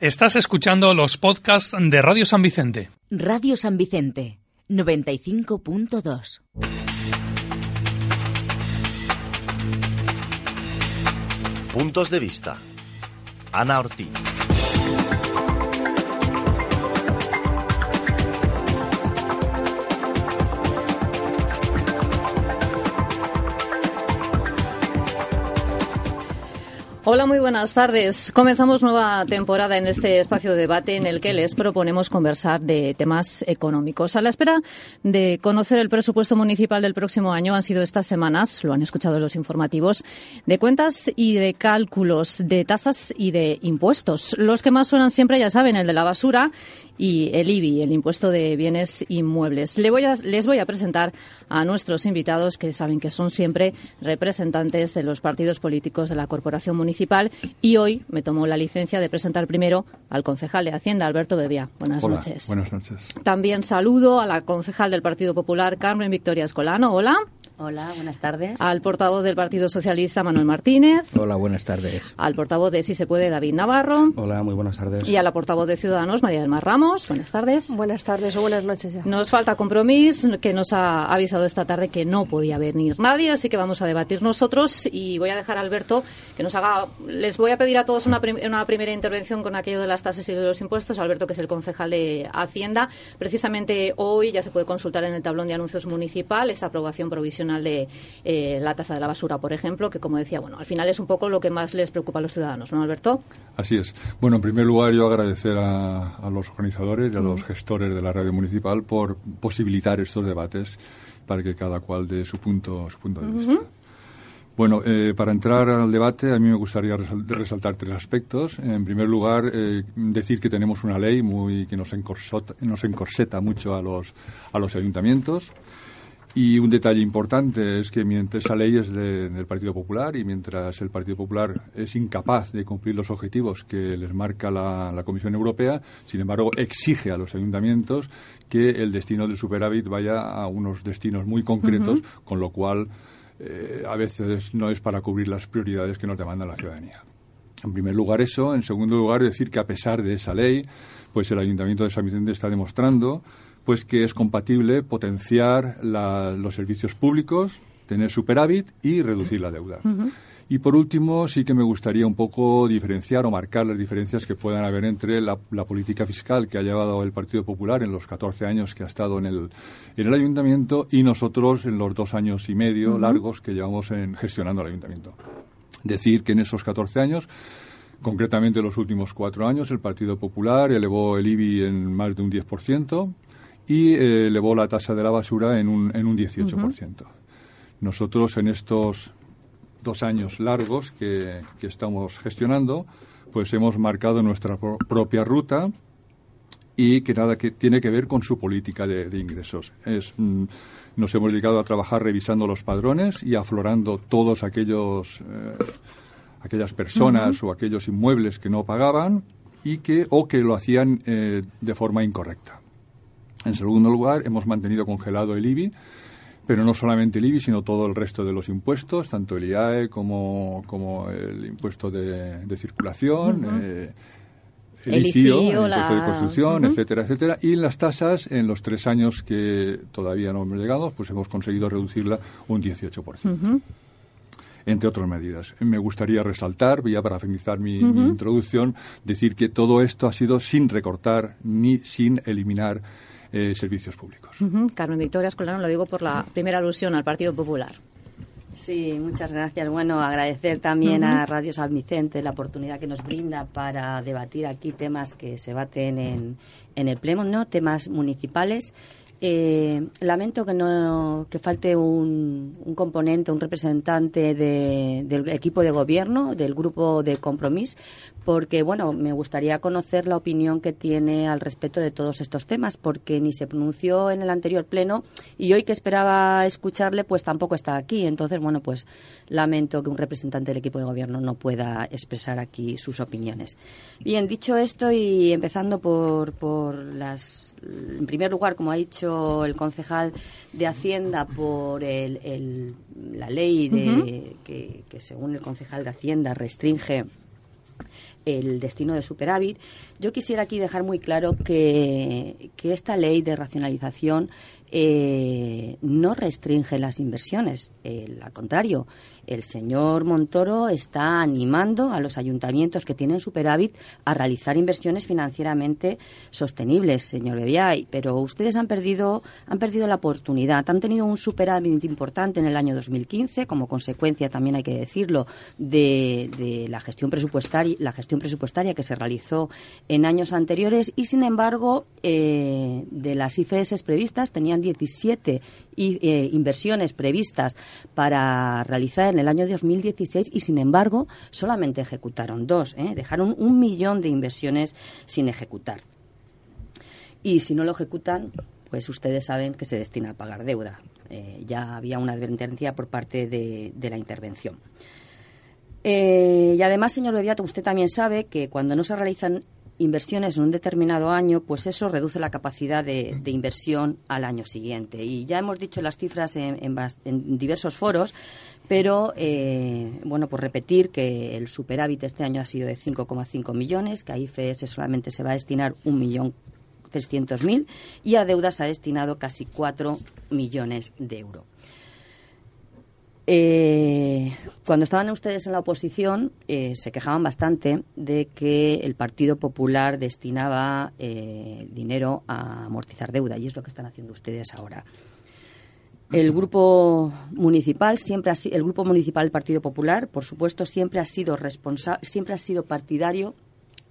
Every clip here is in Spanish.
Estás escuchando los podcasts de Radio San Vicente. Radio San Vicente 95.2. Puntos de vista. Ana Ortiz. Hola, muy buenas tardes. Comenzamos nueva temporada en este espacio de debate en el que les proponemos conversar de temas económicos. A la espera de conocer el presupuesto municipal del próximo año han sido estas semanas, lo han escuchado los informativos, de cuentas y de cálculos, de tasas y de impuestos. Los que más suenan siempre, ya saben, el de la basura y el IBI, el impuesto de bienes inmuebles. Les voy, a, les voy a presentar a nuestros invitados, que saben que son siempre representantes de los partidos políticos de la Corporación Municipal. Y hoy me tomo la licencia de presentar primero al concejal de Hacienda, Alberto Bebia. Buenas Hola, noches. Buenas noches. También saludo a la concejal del Partido Popular, Carmen Victoria Escolano. Hola. Hola, buenas tardes. Al portavoz del Partido Socialista, Manuel Martínez. Hola, buenas tardes. Al portavoz de Si se puede, David Navarro. Hola, muy buenas tardes. Y a la portavoz de Ciudadanos, María del Mar Ramos. Buenas tardes. Buenas tardes o buenas noches ya. Nos falta compromiso, que nos ha avisado esta tarde que no podía venir nadie, así que vamos a debatir nosotros y voy a dejar a Alberto que nos haga. Les voy a pedir a todos una, prim- una primera intervención con aquello de las tasas y de los impuestos. Alberto, que es el concejal de Hacienda. Precisamente hoy ya se puede consultar en el tablón de anuncios municipal esa aprobación provisional de eh, la tasa de la basura, por ejemplo, que como decía, bueno, al final es un poco lo que más les preocupa a los ciudadanos, ¿no, Alberto? Así es. Bueno, en primer lugar, yo agradecer a, a los organizadores y a los gestores de la radio municipal por posibilitar estos debates para que cada cual dé su punto, su punto de vista. Bueno, eh, para entrar al debate, a mí me gustaría resal- resaltar tres aspectos. En primer lugar, eh, decir que tenemos una ley muy que nos, encorsota- nos encorseta mucho a los, a los ayuntamientos. Y un detalle importante es que mientras esa ley es de- del Partido Popular y mientras el Partido Popular es incapaz de cumplir los objetivos que les marca la, la Comisión Europea, sin embargo, exige a los ayuntamientos que el destino del superávit vaya a unos destinos muy concretos, con lo cual eh, a veces no es para cubrir las prioridades que nos demanda la ciudadanía. En primer lugar eso, en segundo lugar decir que a pesar de esa ley, pues el Ayuntamiento de San Vicente está demostrando pues que es compatible potenciar la- los servicios públicos, tener superávit y reducir la deuda. Y por último, sí que me gustaría un poco diferenciar o marcar las diferencias que puedan haber entre la, la política fiscal que ha llevado el Partido Popular en los 14 años que ha estado en el, en el ayuntamiento y nosotros en los dos años y medio largos que llevamos en, gestionando el ayuntamiento. Decir que en esos 14 años Concretamente, los últimos cuatro años, el Partido Popular elevó el IBI en más de un 10% y eh, elevó la tasa de la basura en un, en un 18%. Nosotros, en estos dos años largos que, que estamos gestionando, pues hemos marcado nuestra pro- propia ruta y que nada que tiene que ver con su política de, de ingresos. Es, mm, nos hemos dedicado a trabajar revisando los padrones y aflorando todos aquellos eh, aquellas personas o aquellos inmuebles que no pagaban y que o que lo hacían eh, de forma incorrecta. En segundo lugar, hemos mantenido congelado el IBI, pero no solamente el IBI, sino todo el resto de los impuestos, tanto el IAE como, como el impuesto de, de circulación, eh, el, El ICIO, ICIO, el impuesto de construcción, etcétera, etcétera. Y las tasas, en los tres años que todavía no hemos llegado, pues hemos conseguido reducirla un 18% entre otras medidas. Me gustaría resaltar, ya para finalizar mi, mi introducción, decir que todo esto ha sido sin recortar ni sin eliminar eh, servicios públicos. Carmen Victoria Escolano, lo digo por la primera alusión al Partido Popular. Sí, muchas gracias. Bueno, agradecer también a Radio San Vicente la oportunidad que nos brinda para debatir aquí temas que se baten en, en el Pleno, ¿no? Temas municipales. Eh, lamento que no que falte un, un componente, un representante del equipo de gobierno, del grupo de compromiso, porque bueno, me gustaría conocer la opinión que tiene al respecto de todos estos temas, porque ni se pronunció en el anterior pleno y hoy que esperaba escucharle, pues tampoco está aquí. Entonces, bueno, pues lamento que un representante del equipo de gobierno no pueda expresar aquí sus opiniones. Bien, dicho esto y empezando por, por las en primer lugar, como ha dicho el concejal de Hacienda, por el, la ley de, que, según el concejal de Hacienda, restringe el destino de superávit. Yo quisiera aquí dejar muy claro que, que esta ley de racionalización eh, no restringe las inversiones. al contrario, el señor Montoro está animando a los ayuntamientos que tienen superávit a realizar inversiones financieramente sostenibles, señor Bebiay. Pero ustedes han perdido, han perdido la oportunidad. Han tenido un superávit importante en el año 2015, como consecuencia, también hay que decirlo, de, la gestión presupuestaria, la gestión presupuestaria que se realizó en años anteriores y, sin embargo, eh, de las IFS previstas tenían 17 eh, inversiones previstas para realizar en el año 2016 y, sin embargo, solamente ejecutaron dos. ¿eh? Dejaron un millón de inversiones sin ejecutar. Y si no lo ejecutan, pues ustedes saben que se destina a pagar deuda. Eh, ya había una advertencia por parte de, la intervención. y además, señor Bebiato, usted también sabe que cuando no se realizan inversiones en un determinado año, pues eso reduce la capacidad de, inversión al año siguiente. Y ya hemos dicho las cifras en, diversos foros, pero eh, bueno, por repetir que el superávit este año ha sido de 5,5 millones, que a IFS solamente se va a destinar un millón mil y a deudas se ha destinado casi 4 millones de euros. Eh, cuando estaban ustedes en la oposición, eh, se quejaban bastante de que el Partido Popular destinaba eh, dinero a amortizar deuda, y es lo que están haciendo ustedes ahora. El grupo municipal siempre ha, el grupo municipal del Partido Popular, por supuesto, siempre ha sido siempre ha sido partidario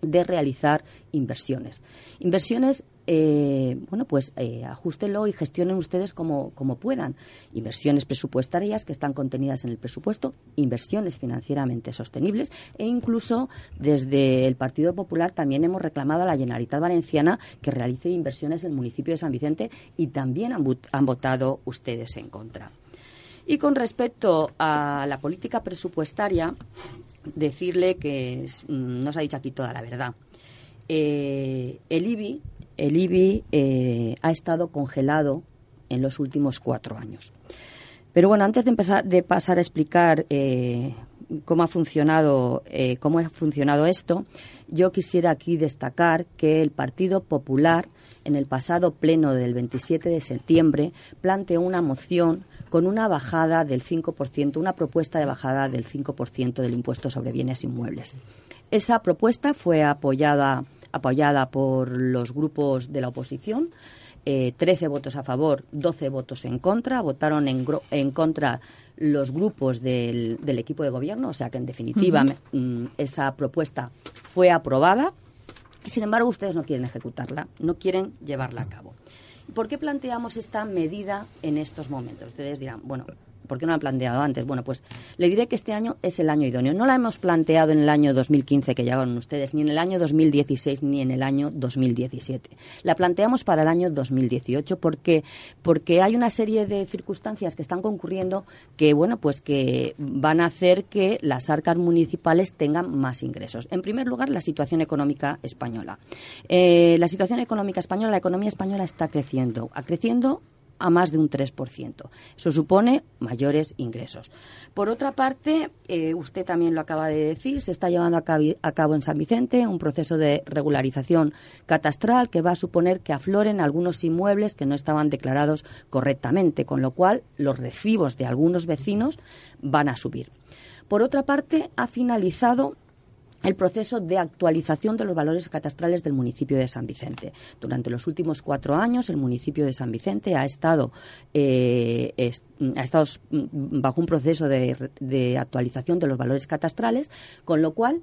de realizar inversiones. Inversiones eh, bueno, pues eh, ajustenlo y gestionen ustedes como, como puedan. Inversiones presupuestarias que están contenidas en el presupuesto, inversiones financieramente sostenibles e incluso desde el Partido Popular también hemos reclamado a la Generalitat Valenciana que realice inversiones en el municipio de San Vicente y también han, han votado ustedes en contra. Y con respecto a la política presupuestaria, decirle que mm, no se ha dicho aquí toda la verdad. Eh, el IBI el IBI eh, ha estado congelado en los últimos cuatro años. Pero bueno, antes de empezar de pasar a explicar eh, cómo ha funcionado eh, cómo ha funcionado esto, yo quisiera aquí destacar que el Partido Popular en el pasado pleno del 27 de septiembre planteó una moción con una bajada del 5%, una propuesta de bajada del 5% del impuesto sobre bienes inmuebles. Esa propuesta fue apoyada apoyada por los grupos de la oposición. Eh, 13 votos a favor, 12 votos en contra. Votaron en, en contra los grupos del, del, equipo de gobierno, o sea que en definitiva mm, esa propuesta fue aprobada. Sin embargo, ustedes no quieren ejecutarla, no quieren llevarla a cabo. ¿Por qué planteamos esta medida en estos momentos? Ustedes dirán, bueno, ¿Por qué no la han planteado antes? Bueno, pues le diré que este año es el año idóneo. No la hemos planteado en el año 2015 que llegaron ustedes, ni en el año 2016, ni en el año 2017. La planteamos para el año 2018 porque, porque hay una serie de circunstancias que están concurriendo que, bueno, pues que van a hacer que las arcas municipales tengan más ingresos. En primer lugar, la situación económica española. Eh, la situación económica española, la economía española está creciendo. Ha creciendo a más de un 3%. Eso supone mayores ingresos. Por otra parte, eh, usted también lo acaba de decir, se está llevando a cabo, en San Vicente un proceso de regularización catastral que va a suponer que afloren algunos inmuebles que no estaban declarados correctamente, con lo cual los recibos de algunos vecinos van a subir. Por otra parte, ha finalizado el proceso de actualización de los valores catastrales del municipio de San Vicente. Durante los últimos cuatro años, el municipio de San Vicente ha estado, eh, ha estado bajo un proceso de, de actualización de los valores catastrales, con lo cual,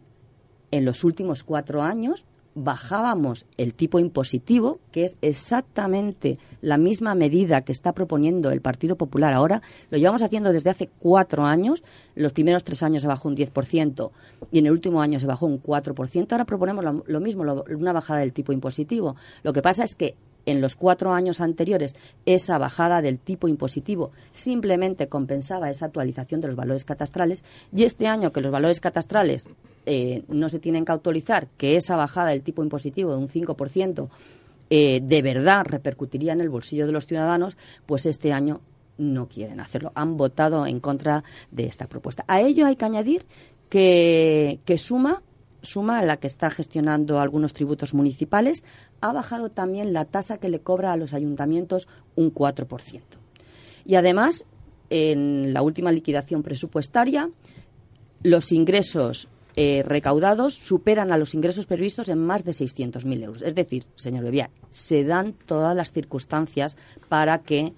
en los últimos cuatro años, bajábamos el tipo impositivo, que es exactamente la misma medida que está proponiendo el Partido Popular ahora. Lo llevamos haciendo desde hace cuatro años. Los primeros tres años se bajó un 10% y en el último año se bajó un 4%. Ahora proponemos lo, mismo, una bajada del tipo impositivo. Lo que pasa es que en los cuatro años anteriores esa bajada del tipo impositivo simplemente compensaba esa actualización de los valores catastrales y este año que los valores catastrales eh, no se tienen que actualizar, que esa bajada del tipo impositivo de un 5% eh, de verdad repercutiría en el bolsillo de los ciudadanos, pues este año no quieren hacerlo. Han votado en contra de esta propuesta. A ello hay que añadir que, suma suma la que está gestionando algunos tributos municipales, ha bajado también la tasa que le cobra a los ayuntamientos un 4%. Y además, en la última liquidación presupuestaria, los ingresos eh, recaudados superan a los ingresos previstos en más de 600.000 euros. Es decir, señor Bebía, se dan todas las circunstancias para que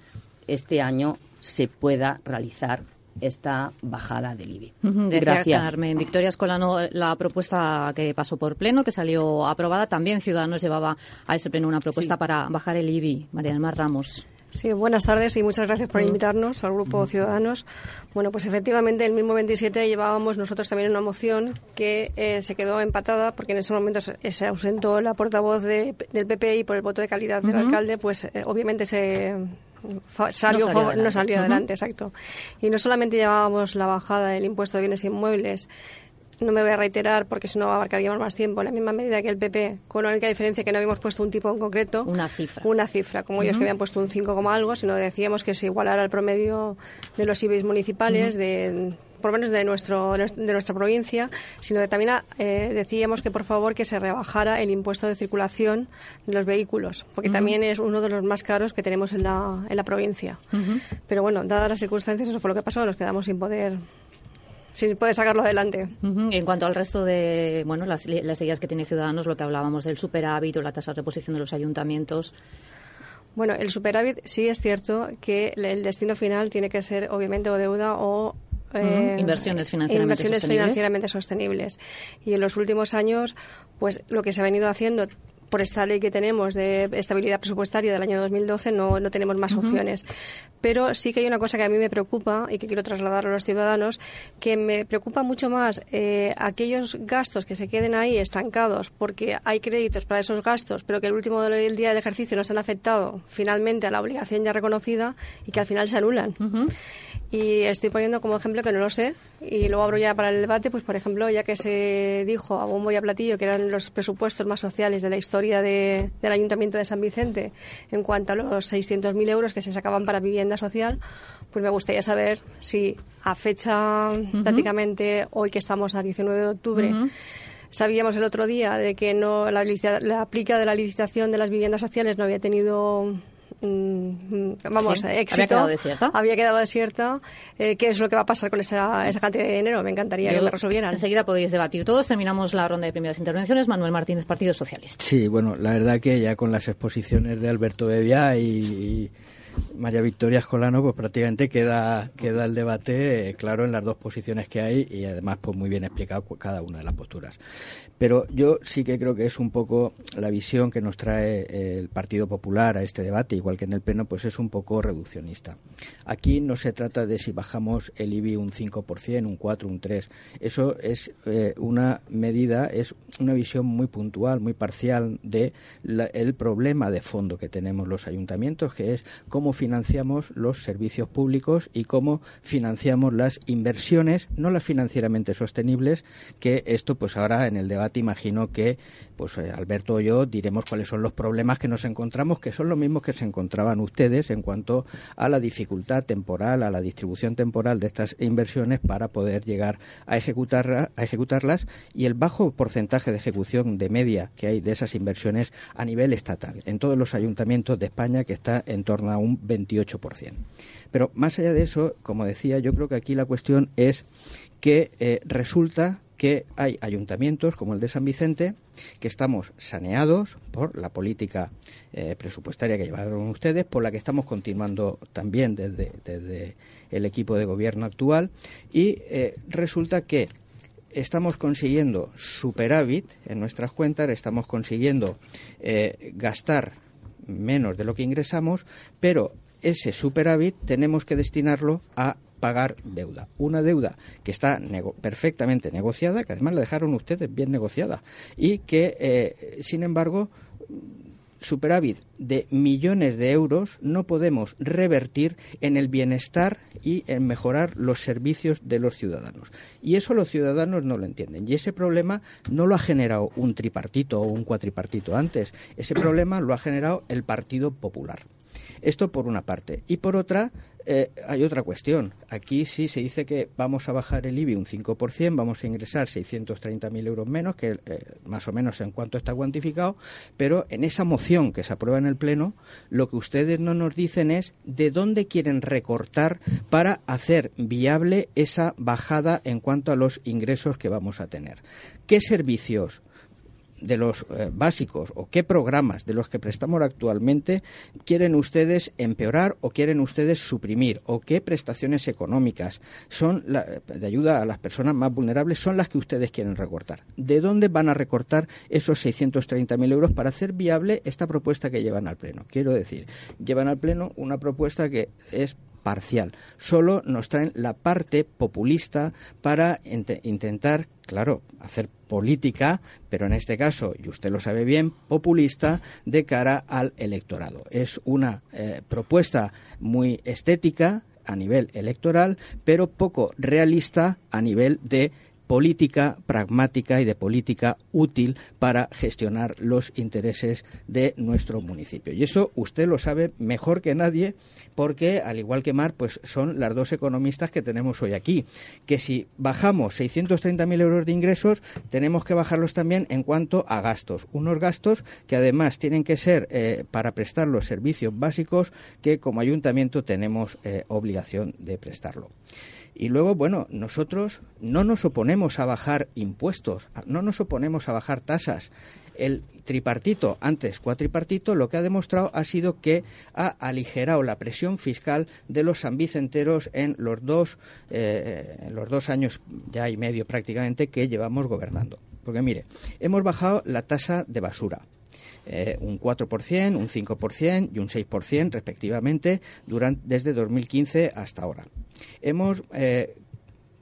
este año se pueda realizar esta bajada del IBI. Gracias. Carmen. Victoria Escolano, la propuesta que pasó por pleno, que salió aprobada, también Ciudadanos llevaba a ese pleno una propuesta para bajar el IBI. María del Mar Ramos. Sí, buenas tardes y muchas gracias por invitarnos al Grupo Ciudadanos. Bueno, pues efectivamente el mismo 27 llevábamos nosotros también una moción que eh, se quedó empatada porque en ese momento se, ausentó la portavoz del PP y por el voto de calidad del alcalde, pues eh, obviamente se salió, no salió, adelante. exacto. Y no solamente llevábamos la bajada del impuesto de bienes inmuebles, no me voy a reiterar porque si no abarcaríamos más tiempo, en la misma medida que el PP, con la única diferencia que no habíamos puesto un tipo en concreto. Una cifra. Una cifra, como ellos que habían puesto un 5, algo, sino decíamos que se igualara el promedio de los IBIs municipales, de por lo menos de, nuestro, de nuestra provincia, sino que también eh, decíamos que por favor que se rebajara el impuesto de circulación de los vehículos, porque también es uno de los más caros que tenemos en la, en la provincia. Pero bueno, dadas las circunstancias, eso fue lo que pasó, nos quedamos sin poder sin poder sacarlo adelante. En cuanto al resto de bueno las, las ideas que tiene Ciudadanos, lo que hablábamos del superávit o la tasa de reposición de los ayuntamientos, bueno, el superávit sí es cierto que el destino final tiene que ser obviamente o deuda o eh, inversiones financieramente inversiones financieramente sostenibles. Y en los últimos años, pues lo que se ha venido haciendo por esta ley que tenemos de estabilidad presupuestaria del año 2012 no, no tenemos más opciones. Pero sí que hay una cosa que a mí me preocupa y que quiero trasladar a los ciudadanos, que me preocupa mucho más eh, aquellos gastos que se queden ahí estancados porque hay créditos para esos gastos, pero que el último del día de ejercicio no se han afectado finalmente a la obligación ya reconocida y que al final se anulan. Y estoy poniendo como ejemplo que no lo sé y luego abro ya para el debate, pues por ejemplo, ya que se dijo a bombo y a platillo que eran los presupuestos más sociales de la historia del Ayuntamiento de San Vicente en cuanto a los 600.000 euros que se sacaban para vivienda social, pues me gustaría saber si a fecha prácticamente hoy que estamos a 19 de octubre, Sabíamos el otro día de que no la, la aplica de la licitación de las viviendas sociales no había tenido Mm, vamos, éxito. Había quedado desierta. Había quedado desierta. Eh, ¿Qué es lo que va a pasar con esa, esa cantidad de dinero? Me encantaría que me resolvieran. Enseguida podéis debatir todos. Terminamos la ronda de primeras intervenciones. Manuel Martínez, Partido Socialista. Sí, bueno, la verdad que ya con las exposiciones de Alberto Bevia y María Victoria Escolano, pues prácticamente queda, queda el debate eh, claro en las dos posiciones que hay y además pues muy bien explicado cada una de las posturas. Pero yo sí que creo que es un poco la visión que nos trae eh, el Partido Popular a este debate, igual que en el Pleno, pues es un poco reduccionista. Aquí no se trata de si bajamos el IBI un 5%, un 4, un 3. Eso es eh, una medida, es una visión muy puntual, muy parcial de el problema de fondo que tenemos los ayuntamientos, que es cómo financiamos los servicios públicos y cómo financiamos las inversiones, no las financieramente sostenibles, que esto pues ahora en el debate imagino que pues eh, Alberto o yo diremos cuáles son los problemas que nos encontramos, que son los mismos que se encontraban ustedes en cuanto a la dificultad temporal, a la distribución temporal de estas inversiones para poder llegar a, ejecutar, a ejecutarlas y el bajo porcentaje de ejecución de media que hay de esas inversiones a nivel estatal, en todos los ayuntamientos de España, que está en torno a un 28%. Pero más allá de eso, como decía, yo creo que aquí la cuestión es que eh, resulta que hay ayuntamientos como el de San Vicente que estamos saneados por la política eh, presupuestaria que llevaron ustedes, por la que estamos continuando también desde, el equipo de gobierno actual y eh, resulta que estamos consiguiendo superávit en nuestras cuentas, estamos consiguiendo gastar menos de lo que ingresamos, pero ese superávit tenemos que destinarlo a pagar deuda. Una deuda que está perfectamente negociada, que además la dejaron ustedes bien negociada, y que, eh, sin embargo, superávit de millones de euros no podemos revertir en el bienestar y en mejorar los servicios de los ciudadanos. Y eso los ciudadanos no lo entienden. Y ese problema no lo ha generado un tripartito o un cuatripartito antes. Ese problema lo ha generado el Partido Popular. Esto por una parte. Y por otra, eh, hay otra cuestión. Aquí sí se dice que vamos a bajar el IBI un 5%, vamos a ingresar 630.000 euros menos, que eh, más o menos en cuanto está cuantificado, pero en esa moción que se aprueba en el Pleno, lo que ustedes no nos dicen es de dónde quieren recortar para hacer viable esa bajada en cuanto a los ingresos que vamos a tener. ¿Qué servicios de los eh, básicos o qué programas de los que prestamos actualmente quieren ustedes empeorar o quieren ustedes suprimir o qué prestaciones económicas son de ayuda a las personas más vulnerables son las que ustedes quieren recortar. ¿De dónde van a recortar esos 630.000 euros para hacer viable esta propuesta que llevan al Pleno? Quiero decir, llevan al Pleno una propuesta que es parcial. Solo nos traen la parte populista para intentar, claro, hacer política, pero en este caso, y usted lo sabe bien, populista de cara al electorado. Es una eh, propuesta muy estética a nivel electoral, pero poco realista a nivel de política pragmática y de política útil para gestionar los intereses de nuestro municipio. Y eso usted lo sabe mejor que nadie porque, al igual que Mar, pues son las dos economistas que tenemos hoy aquí. Que si bajamos 630.000 euros de ingresos, tenemos que bajarlos también en cuanto a gastos. Unos gastos que además tienen que ser eh, para prestar los servicios básicos que como ayuntamiento tenemos eh, obligación de prestarlo. Y luego, bueno, nosotros no nos oponemos a bajar impuestos, no nos oponemos a bajar tasas. El tripartito, antes cuatripartito, lo que ha demostrado ha sido que ha aligerado la presión fiscal de los sanvicenteros en los dos, eh, en los dos años ya y medio prácticamente que llevamos gobernando. Porque mire, hemos bajado la tasa de basura eh, un 4%, un 5% y un 6% respectivamente durante, desde 2015 hasta ahora. Hemos eh,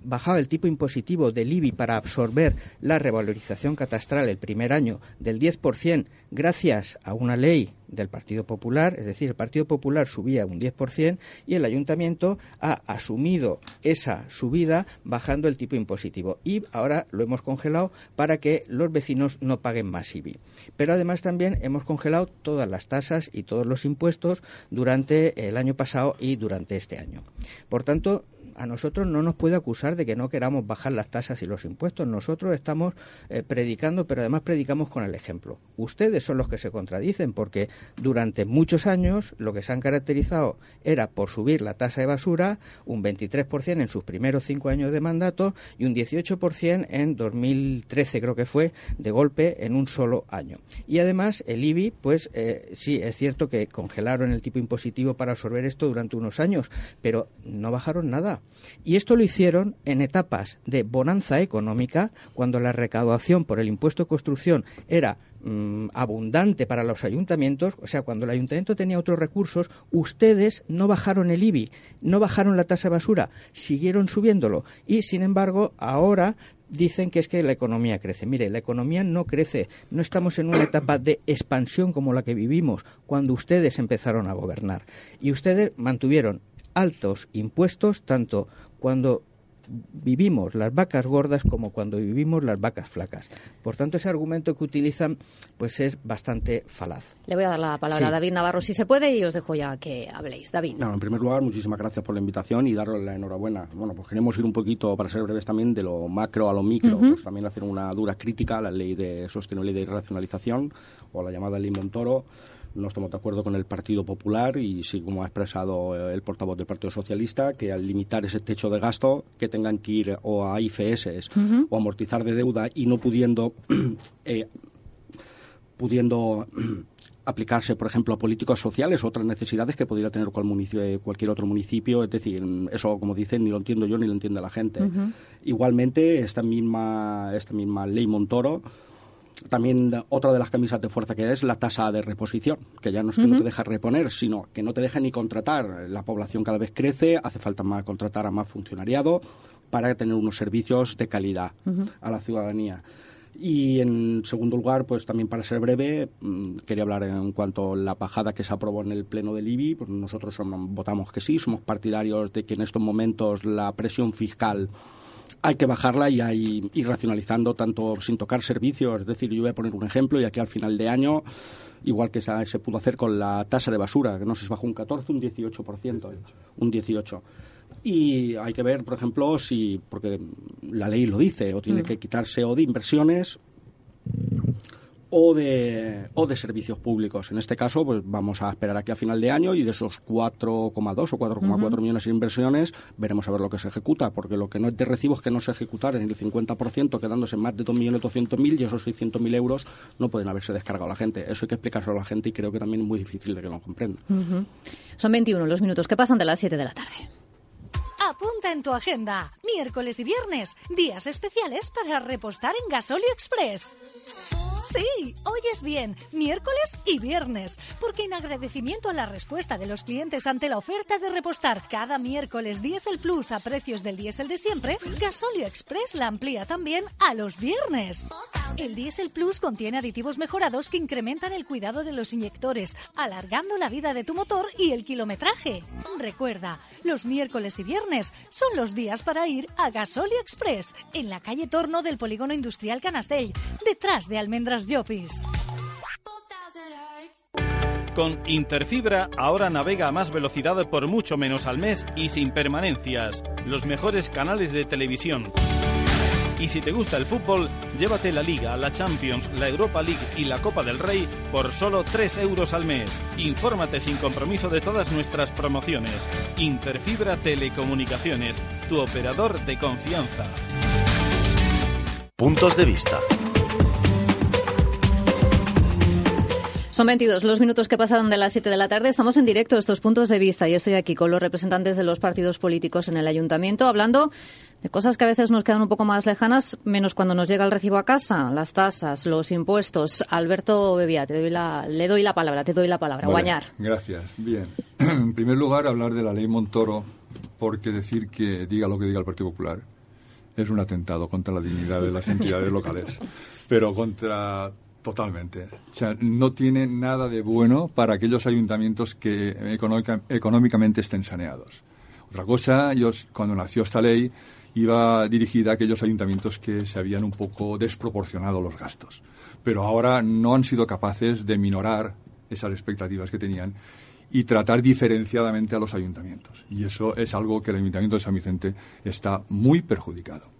bajado el tipo impositivo del IBI para absorber la revalorización catastral el primer año del 10% gracias a una ley del Partido Popular, es decir, el Partido Popular subía un 10% y el Ayuntamiento ha asumido esa subida bajando el tipo impositivo y ahora lo hemos congelado para que los vecinos no paguen más IBI. Pero además también hemos congelado todas las tasas y todos los impuestos durante el año pasado y durante este año. Por tanto, a nosotros no nos puede acusar de que no queramos bajar las tasas y los impuestos. Nosotros estamos eh, predicando, pero además predicamos con el ejemplo. Ustedes son los que se contradicen porque durante muchos años lo que se han caracterizado era por subir la tasa de basura un 23% en sus primeros cinco años de mandato y un 18% en 2013 creo que fue de golpe en un solo año. Y además el IBI, pues eh, sí, es cierto que congelaron el tipo impositivo para absorber esto durante unos años, pero no bajaron nada. Y esto lo hicieron en etapas de bonanza económica, cuando la recaudación por el impuesto de construcción era mm, abundante para los ayuntamientos, o sea, cuando el ayuntamiento tenía otros recursos, ustedes no bajaron el IBI, no bajaron la tasa de basura, siguieron subiéndolo y, sin embargo, ahora dicen que es que la economía crece. Mire, la economía no crece. No estamos en una etapa de expansión como la que vivimos cuando ustedes empezaron a gobernar. Y ustedes mantuvieron altos impuestos tanto cuando vivimos las vacas gordas como cuando vivimos las vacas flacas. Por tanto, ese argumento que utilizan pues es bastante falaz. Le voy a dar la palabra a David Navarro si se puede y os dejo ya que habléis. David. en primer lugar, muchísimas gracias por la invitación y darle la enhorabuena. Bueno, pues queremos ir un poquito, para ser breves también, de lo macro a lo micro. Pues también hacer una dura crítica a la ley de sostenibilidad y racionalización o la llamada ley Montoro no estamos de acuerdo con el Partido Popular y sí, como ha expresado eh, el portavoz del Partido Socialista, que al limitar ese techo de gasto, que tengan que ir o a IFS o amortizar de deuda y no pudiendo, eh, pudiendo aplicarse, por ejemplo, a políticos sociales, otras necesidades que podría tener cual municipio, eh, cualquier otro municipio. Es decir, eso, como dicen, ni lo entiendo yo ni lo entiende la gente. Igualmente, esta misma, esta misma ley Montoro también otra de las camisas de fuerza que es la tasa de reposición, que ya no es que no te deja reponer, sino que no te deja ni contratar. La población cada vez crece, hace falta más contratar a más funcionariado para tener unos servicios de calidad a la ciudadanía. Y en segundo lugar, pues también para ser breve, mm, quería hablar en cuanto a la bajada que se aprobó en el Pleno del IBI. Pues nosotros votamos que sí, somos partidarios de que en estos momentos la presión fiscal hay que bajarla y hay, ir racionalizando tanto sin tocar servicios. Es decir, yo voy a poner un ejemplo y aquí al final de año, igual que se, se pudo hacer con la tasa de basura, que no sé si bajó un 14, un 18%, un 18%. Y hay que ver, por ejemplo, si, porque la ley lo dice, o tiene mm. que quitarse o de inversiones o de, o de servicios públicos. En este caso, pues vamos a esperar aquí a final de año y de esos 4,2 o 4,4 millones de inversiones veremos a ver lo que se ejecuta, porque lo que no es de recibo es que no se ejecutar en el 50%, quedándose más de 2.200.000 y esos 600.000 euros no pueden haberse descargado a la gente. Eso hay que explicárselo a la gente y creo que también es muy difícil de que lo comprenda. Son 21 los minutos que pasan de las 7 de la tarde. Apunta en tu agenda. Miércoles y viernes, días especiales para repostar en Gasolio Express. Sí, oyes bien, miércoles y viernes, porque en agradecimiento a la respuesta de los clientes ante la oferta de repostar cada miércoles Diesel Plus a precios del diésel de siempre, Gasolio Express la amplía también a los viernes. El Diesel Plus contiene aditivos mejorados que incrementan el cuidado de los inyectores, alargando la vida de tu motor y el kilometraje. Recuerda, los miércoles y viernes son los días para ir a Gasolio Express, en la calle Torno del Polígono Industrial Canastell, detrás de Almendras Llopis. Con Interfibra ahora navega a más velocidad por mucho menos al mes y sin permanencias. Los mejores canales de televisión y si te gusta el fútbol, llévate la Liga, la Champions, la Europa League y la Copa del Rey por solo 3 euros al mes. Infórmate sin compromiso de todas nuestras promociones. Interfibra Telecomunicaciones, tu operador de confianza. Puntos de vista. Son 22 los minutos que pasaron de las 7 de la tarde. Estamos en directo estos puntos de vista y estoy aquí con los representantes de los partidos políticos en el ayuntamiento hablando de cosas que a veces nos quedan un poco más lejanas, menos cuando nos llega el recibo a casa, las tasas, los impuestos. Alberto Bebía, te doy la, le doy la palabra, te doy la palabra. Guañar. Gracias. Bien. En primer lugar, hablar de la ley Montoro, porque decir que diga lo que diga el Partido Popular es un atentado contra la dignidad de las entidades locales, pero contra Totalmente. O sea, no tiene nada de bueno para aquellos ayuntamientos que económicamente estén saneados. Otra cosa, yo, cuando nació esta ley, iba dirigida a aquellos ayuntamientos que se habían un poco desproporcionado los gastos. Pero ahora no han sido capaces de minorar esas expectativas que tenían y tratar diferenciadamente a los ayuntamientos. Y eso es algo que el Ayuntamiento de San Vicente está muy perjudicado.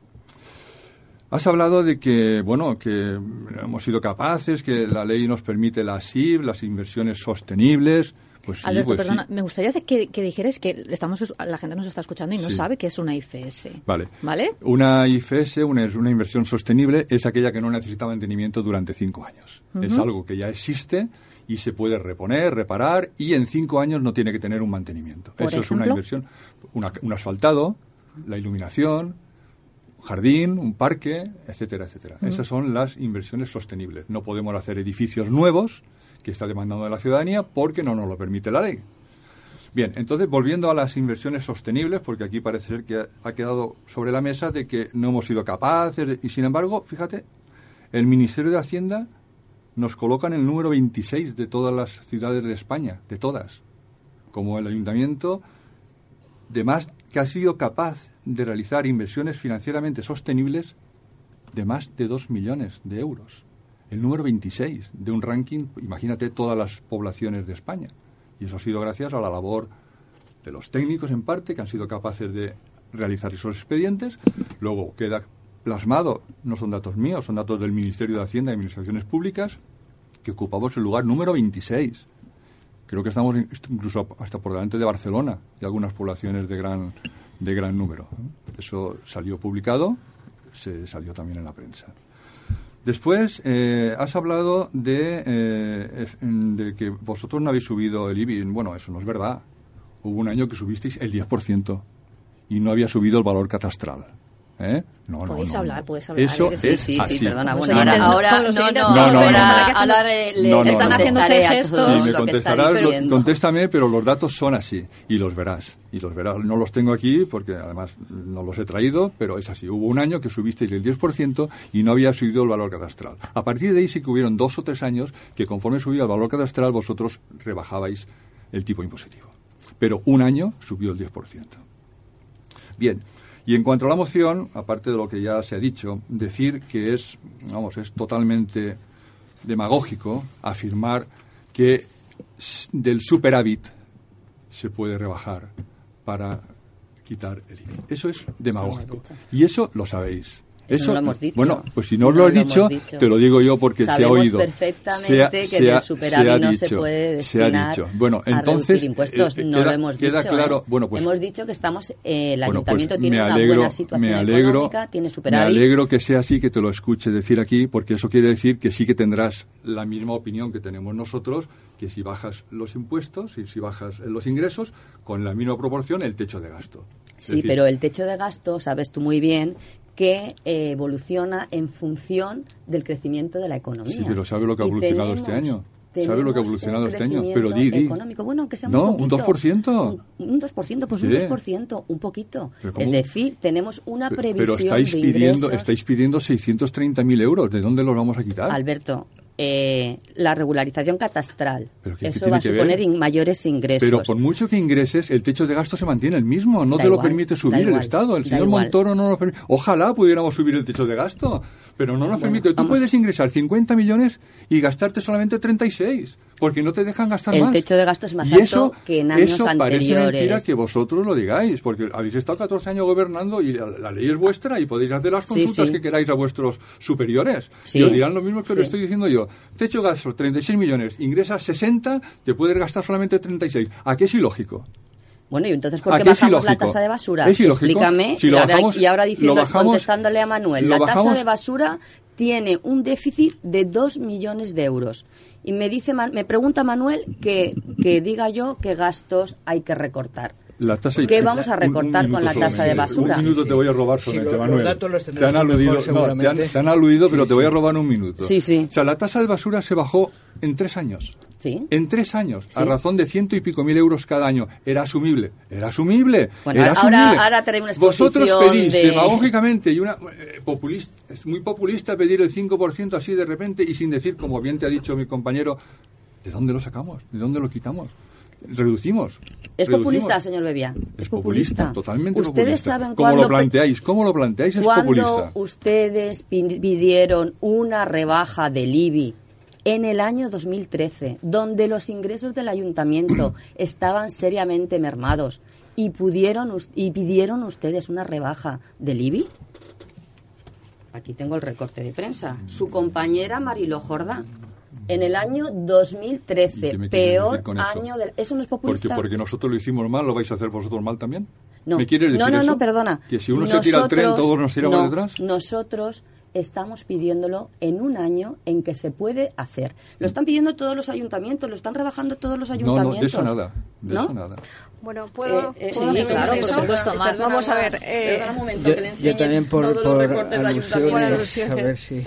Has hablado de que, bueno, que hemos sido capaces, que la ley nos permite la SIV, las inversiones sostenibles. Pues sí, Alberto, pues perdona, me gustaría que, que, dijeras que estamos, la gente nos está escuchando y no sabe qué es una IFS. Vale. ¿Vale? Una IFS, una, una inversión sostenible, es aquella que no necesita mantenimiento durante cinco años. Es algo que ya existe y se puede reponer, reparar y en cinco años no tiene que tener un mantenimiento. Eso es una inversión. un asfaltado, la iluminación, jardín, un parque, etcétera, etcétera. Esas son las inversiones sostenibles. No podemos hacer edificios nuevos que está demandando la ciudadanía porque no nos lo permite la ley. Bien, entonces volviendo a las inversiones sostenibles, porque aquí parece ser que ha quedado sobre la mesa de que no hemos sido capaces, y sin embargo, fíjate, el Ministerio de Hacienda nos coloca en el número 26 de todas las ciudades de España, de todas, como el ayuntamiento de más que ha sido capaz de realizar inversiones financieramente sostenibles de más de 2 millones de euros. El número 26 de un ranking, imagínate todas las poblaciones de España. Y eso ha sido gracias a la labor de los técnicos en parte, que han sido capaces de realizar esos expedientes. Luego queda plasmado, no son datos míos, son datos del Ministerio de Hacienda y Administraciones Públicas, que ocupamos el lugar número 26. Creo que estamos incluso hasta por delante de Barcelona y algunas poblaciones de gran de gran número. Eso salió publicado, se salió también en la prensa. Después, eh, has hablado de, eh, de que vosotros no habéis subido el IBI. Bueno, eso no es verdad. Hubo un año que subisteis el 10% y no había subido el valor catastral. ¿Eh? No, no, Podéis no, hablar, no. podéis hablar, Eso ¿eh? Sí, es sí, sí, así. perdona, Los bueno, ahora, ahora, no, no, no, no, ahora, no. ahora le- Están haciéndose gestos. Sí, me contestarás, lo- contéstame, pero los datos son así y los verás. Y los verás. No los tengo aquí porque además no los he traído, pero es así. Hubo un año que subisteis el 10% y no había subido el valor catastral. A partir de ahí sí que hubieron dos o tres años que conforme subía el valor catastral vosotros rebajabais el tipo impositivo. Pero un año subió el 10%. Bien. Y en cuanto a la moción, aparte de lo que ya se ha dicho, decir que es, vamos, es totalmente demagógico afirmar que del superávit se puede rebajar para quitar el IVA. Eso es demagógico. Y eso lo sabéis. Eso no lo hemos dicho. Bueno, pues si no, No lo he lo dicho, te lo digo yo porque se ha oído. perfectamente Se ha- que se ha- se ha no se dicho, puede se ha dicho. Bueno, entonces impuestos. eh, eh, no queda, lo hemos queda dicho. claro. ¿eh? Bueno, pues hemos dicho que estamos. eh, el bueno, pues ayuntamiento tiene me una buena situación me alegro, económica, tiene me superávit. alegro que sea así, que te lo escuche decir aquí, porque eso quiere decir que sí que tendrás la misma opinión que tenemos nosotros, que si bajas los impuestos y si bajas los ingresos, con la misma proporción el techo de gasto. Sí, decir, pero el techo de gasto, sabes tú muy bien, que eh, evoluciona en función del crecimiento de la economía. Sí, pero ¿sabe lo que ha evolucionado tenemos- este año? ¿Sabe lo que ha evolucionado un este año? Pero di, di. económico, bueno, aunque sea No, un un poquito. 2%. Un, un 2%, pues un ¿Qué? 2%, un poquito. Es decir, tenemos una previsión pero estáis de pidiendo, ingresos. estáis pidiendo 630.000 euros. ¿De dónde los vamos a quitar? Alberto, eh, la regularización catastral, ¿Pero qué- eso va a suponer in- mayores ingresos. Pero por mucho que ingreses, el techo de gasto se mantiene el mismo. No Da te lo permite subir el Estado. El señor. Montoro no nos permite. Ojalá pudiéramos subir el techo de gasto. Pero no nos permite. Tú puedes ingresar 50 millones y gastarte solamente 36. Porque no te dejan gastar El más. techo de gasto es más Y alto eso, que en años eso parece anteriores. mentira que vosotros lo digáis. Porque habéis estado 14 años gobernando y la, la ley es vuestra y podéis hacer las consultas sí. que queráis a vuestros superiores. Sí. Y os dirán lo mismo que lo estoy diciendo yo. Techo de gasto 36 millones. Ingresas 60, te puedes gastar solamente 36. ¿A qué es ilógico? Bueno, y entonces, ¿por ¿A qué es bajamos la tasa de basura? Es. Explícame. Si lo y, ahora, bajamos- y ahora diciendo, lo bajamos- contestándole a Manuel, la bajamos- tasa de basura tiene un déficit de 2 millones de euros. Y me dice, me pregunta Manuel que, que diga yo qué gastos hay que recortar. La tasa ¿Qué vamos a recortar con la tasa de basura? Un minuto te voy a robar Sí, solamente, Manuel. los te han aludido, mejor, no, te han, te han aludido, pero Sí, te voy a robar un minuto. Sí, sí. O sea, la tasa de basura se bajó en tres años. ¿Sí? En tres años, a Sí. razón de ciento y pico mil euros cada año. Era asumible. Era asumible. Bueno, era ahora- asumible. ahora trae una Vosotros pedís de- demagógicamente y una eh, populista, es muy populista pedir el 5% así de repente y sin decir, como bien te ha dicho mi compañero, ¿de dónde lo sacamos? ¿De dónde lo quitamos? Reducimos. ¿Es reducimos. populista, señor Bebia? Es populista, totalmente ¿Ustedes populista. saben ¿Cómo cuándo lo planteáis? ¿Cómo lo planteáis? Es Cuando populista. ustedes pi- pidieron una rebaja del IBI en el año 2013, donde los ingresos del ayuntamiento estaban seriamente mermados y pudieron y pidieron ustedes una rebaja del IBI? Aquí tengo el recorte de prensa. Su compañera Marilo Jorda en el año 2013, ¿Qué me quieres peor eso? año del eso no es Porque, populista. porque nosotros lo hicimos mal, ¿lo vais a hacer vosotros mal también? No. ¿Me quieres decir no, no, eso? no, perdona. Que si uno se tira al tren, Nosotros- todos nos tiramos no, detrás. Nosotros estamos pidiéndolo en un año en que se puede hacer. Lo están pidiendo todos los ayuntamientos, lo están rebajando todos los No, ayuntamientos. no, de eso nada. De ¿No? eso nada. Bueno, ¿puedo, Eh, eh, ¿puedo sí, hacer un claro, por inciso? supuesto, Mar. Vamos a ver. eh, Perdona un momento, Yo, que le yo también por, todos los por recortes del ayuntamiento. alusiones, a ver si...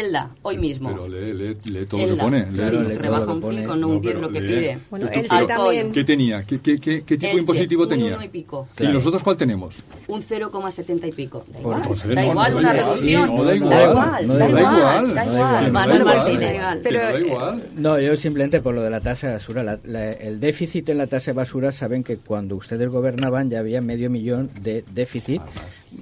Elda, hoy mismo. Pero lee, lee, lee todo lo Elda. que pone. lee. Claro, Sí, lee rebaja lo un que pone. 5, no, No, un 10 pero lo que lee. pide. Bueno, Tú- tú- Elche pero- también. ¿Qué tenía? ¿Qué, qué, qué, qué tipo Elche, impositivo un tenía? uno y pico. ¿Y nosotros cuál tenemos? Un 0,70 y pico. Da igual, Entonces, da no, igual no una da igual. reducción. No da igual. Da igual, No da da igual, da No da igual. Da igual. No da eh, igual. No, yo simplemente por lo de la tasa de basura. la- la- el déficit en la tasa de basura, saben que cuando ustedes gobernaban ya había medio millón de déficit. Eh,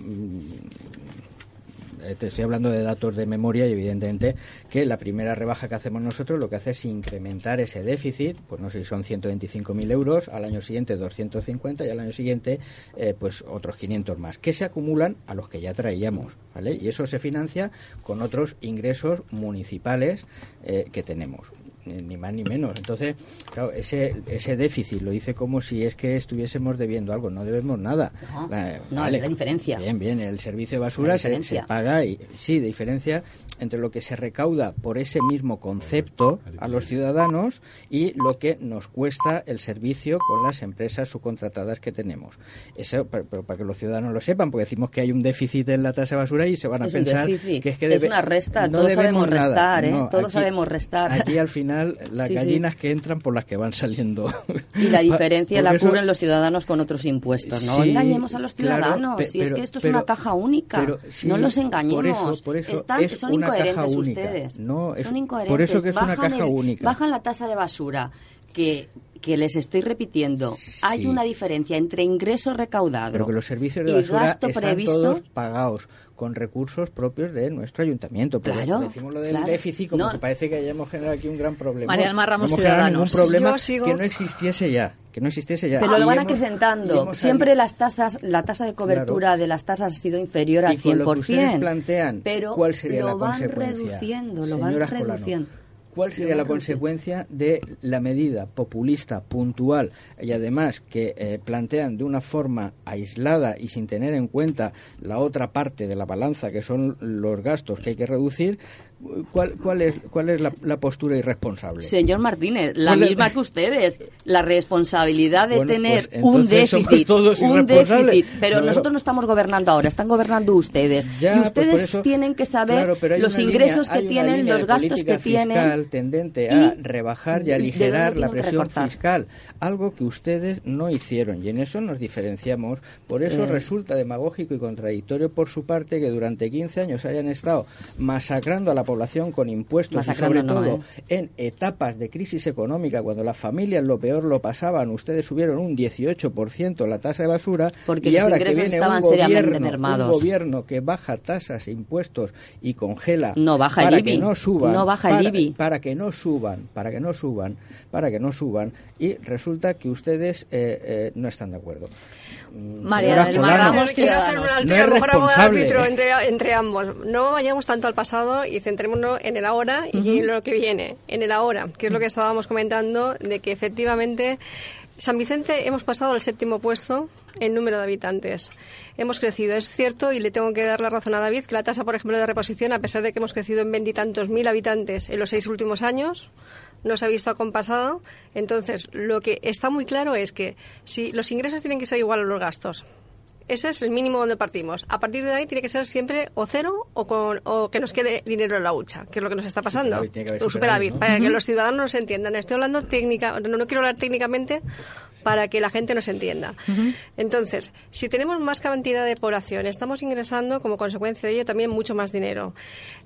Te estoy hablando de datos de memoria y evidentemente que la primera rebaja que hacemos nosotros lo que hace es incrementar ese déficit, pues no sé si son 125.000 euros, al año siguiente 250 y al año siguiente eh, pues otros 500 más, que se acumulan a los que ya traíamos, ¿vale? Y eso se financia con otros ingresos municipales eh, que tenemos. Ni más ni menos. Entonces, claro, ese, ese déficit lo dice como si es que estuviésemos debiendo algo. No debemos nada. No, La- no, vale. la diferencia. Bien, bien, el servicio de basura se, paga y sí, de diferencia entre lo que se recauda por ese mismo concepto a los ciudadanos y lo que nos cuesta el servicio con las empresas subcontratadas que tenemos. Eso, pero, pero para que los ciudadanos lo sepan, porque decimos que hay un déficit en la tasa de basura y se van a Es pensar que es que es debe- una resta, no todos sabemos nada. restar, ¿eh? No, Todos aquí- sabemos restar. Aquí al final las Sí, sí. gallinas que entran por las que van saliendo. Y la diferencia la eso- cubren los ciudadanos con otros impuestos. No Sí, engañemos a los claro, ciudadanos. pe- si es pero- que esto es pero- una caja única. pero sí, no los engañemos. Por eso, por eso Están- es son una incoherentes caja única. ustedes. No, es- son incoherentes. por eso que es una Bajan caja el- única. Bajan la tasa de basura que que les estoy repitiendo, hay una diferencia entre ingreso recaudado Pero que los servicios de y basura gasto están previsto. todos pagados con recursos propios de nuestro ayuntamiento. Pero Claro, decimos lo del claro. déficit como No. que parece que hayamos generado aquí un gran problema. María Mar Ramos, no Ciudadanos. problema Yo sigo- que no existiese ya. Que no existiese ya. Pero Y lo van hemos- acrecentando. Siempre salido- las tasas, la tasa de cobertura de las tasas ha sido inferior al y con lo que 100%. ustedes plantean, pero ¿cuál sería lo la van consecuencia? reduciendo, lo van Señora reduciendo. ¿Cuál sería la consecuencia de la medida populista, puntual y además que eh, plantean de una forma aislada y sin tener en cuenta la otra parte de la balanza, que son los gastos que hay que reducir? ¿Cuál, cuál es, cuál es la, la postura irresponsable? Señor Martínez, la ¿Cuál es- misma que ustedes, la responsabilidad de Bueno, tener pues, un déficit, todos un déficit, pero No, nosotros no. estamos gobernando ahora, están gobernando ustedes Ya, y pues, ustedes eso- tienen que saber claro, los ingresos línea- que tienen, los gastos que tienen fiscal tendente y a rebajar y aligerar la presión fiscal, algo que ustedes no hicieron y en eso nos diferenciamos. Por eso Eh. resulta demagógico y contradictorio por su parte que durante 15 años hayan estado masacrando a la población con impuestos y sobre todo en etapas de crisis económica cuando las familias lo peor lo pasaban, ustedes subieron un 18% la tasa de basura Porque y ahora que viene un gobierno, un gobierno que baja tasas e impuestos y congela No baja el para IBI. que no suban No baja el para, IBI. para que no suban para que no suban para que no suban y resulta que ustedes eh, eh, no están de acuerdo María señora del Mar Colano, Ramos, Quiero hacer una No mejor árbitro entre, entre ambos. No vayamos tanto al pasado y centrémonos en el ahora y en lo que viene. En el ahora, que es lo que estábamos comentando, de que efectivamente San Vicente hemos pasado al séptimo puesto en número de habitantes. Hemos crecido, es cierto, y le tengo que dar la razón a David, que la tasa, por ejemplo, de reposición, a pesar de que hemos crecido en veintitantos mil habitantes en los seis últimos años, no se ha visto acompasado. Entonces, lo que está muy claro es que si los ingresos tienen que ser igual a los gastos, ese es el mínimo donde partimos. A partir de ahí tiene que ser siempre o cero o, con, o que nos quede dinero en la hucha, que es lo que nos está pasando. Superávit, tiene que haber Un superávit, superávit, ¿no? para que los ciudadanos nos entiendan. Estoy hablando técnica, no, no quiero hablar técnicamente para que la gente nos entienda. Entonces, si tenemos más cantidad de población, estamos ingresando como consecuencia de ello también mucho más dinero.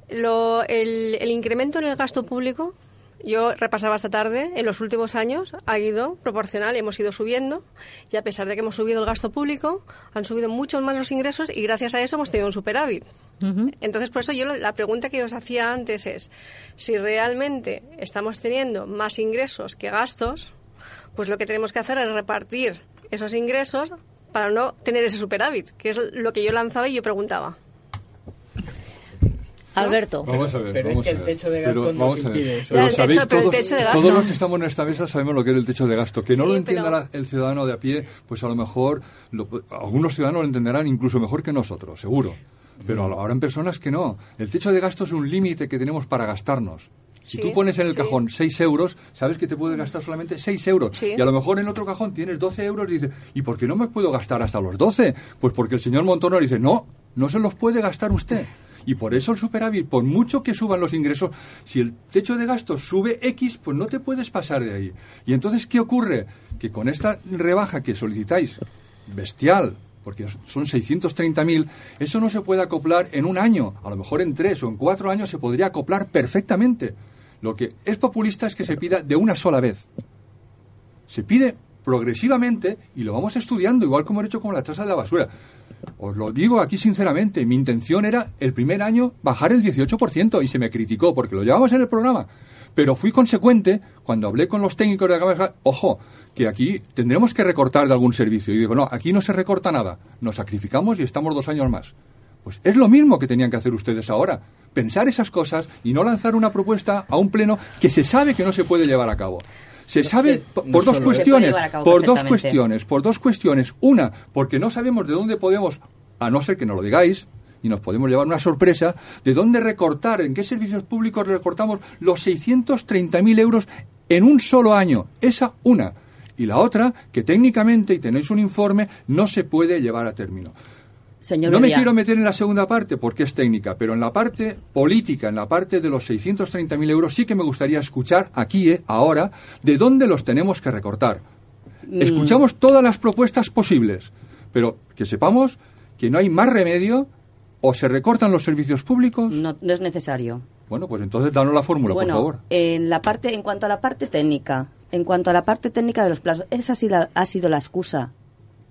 Lo- el, el incremento en el gasto público yo repasaba esta tarde, en los últimos años ha ido proporcional, hemos ido subiendo y a pesar de que hemos subido el gasto público, han subido mucho más los ingresos y gracias a eso hemos tenido un superávit. Entonces, por eso yo la pregunta que os hacía antes es, si realmente estamos teniendo más ingresos que gastos, pues lo que tenemos que hacer es repartir esos ingresos para no tener ese superávit, que es lo que yo lanzaba y yo preguntaba. Alberto. Vamos a ver, Pero es vamos que el techo de Pero gasto nos impide eso. Pero sabéis techo- pero el todos, techo de gasto. todos los que estamos en esta mesa sabemos lo que es el techo de gasto. Que no lo entienda el ciudadano de a pie, pues a lo mejor lo- algunos ciudadanos lo entenderán incluso mejor que nosotros, seguro. Pero ahora en personas que no. El techo de gasto es un límite que tenemos para gastarnos. Si Sí, tú pones en el sí. cajón 6 euros, sabes que te puedes gastar solamente 6 euros. Sí. Y a lo mejor en otro cajón tienes 12 euros y dices, ¿y por qué no me puedo gastar hasta los 12? Pues porque el señor Montono dice, no, no se los puede gastar usted. Y por eso el superávit, por mucho que suban los ingresos, si el techo de gastos sube X, pues no te puedes pasar de ahí. Y entonces, ¿qué ocurre? Que con esta rebaja que solicitáis, bestial, porque son 630.000, eso no se puede acoplar en un año. A lo mejor en tres o en cuatro años se podría acoplar perfectamente. Lo que es populista es que se pida de una sola vez. Se pide progresivamente y lo vamos estudiando, igual como he hecho con la tasa de la basura. Os lo digo aquí sinceramente, mi intención era el primer año bajar el 18% y se me criticó porque lo llevamos en el programa. Pero fui consecuente cuando hablé con los técnicos de la Cámara, ojo, que aquí tendremos que recortar de algún servicio. Y digo, no, aquí no se recorta nada, nos sacrificamos y estamos dos años más. Pues es lo mismo que tenían que hacer ustedes ahora, pensar esas cosas y no lanzar una propuesta a un pleno que se sabe que no se puede llevar a cabo. Se sabe por, dos cuestiones, por dos cuestiones, por dos cuestiones. Una, porque no sabemos de dónde podemos, a no ser que nos lo digáis, y nos podemos llevar una sorpresa, de dónde recortar, en qué servicios públicos recortamos los 630.000 euros en un solo año. Esa una. Y la otra, que técnicamente, y tenéis un informe, no se puede llevar a término. Señor no me quiero meter en la segunda parte porque es técnica, pero en la parte política, en la parte de los 630.000 euros, sí que me gustaría escuchar aquí, eh, ahora, de dónde los tenemos que recortar. Mm. Escuchamos todas las propuestas posibles, pero que sepamos que no hay más remedio o se recortan los servicios públicos. No, no es necesario. Bueno, pues entonces danos la fórmula, bueno, por favor. En, la parte, en cuanto a la parte técnica, en cuanto a la parte técnica de los plazos, esa sí la- ha sido la excusa,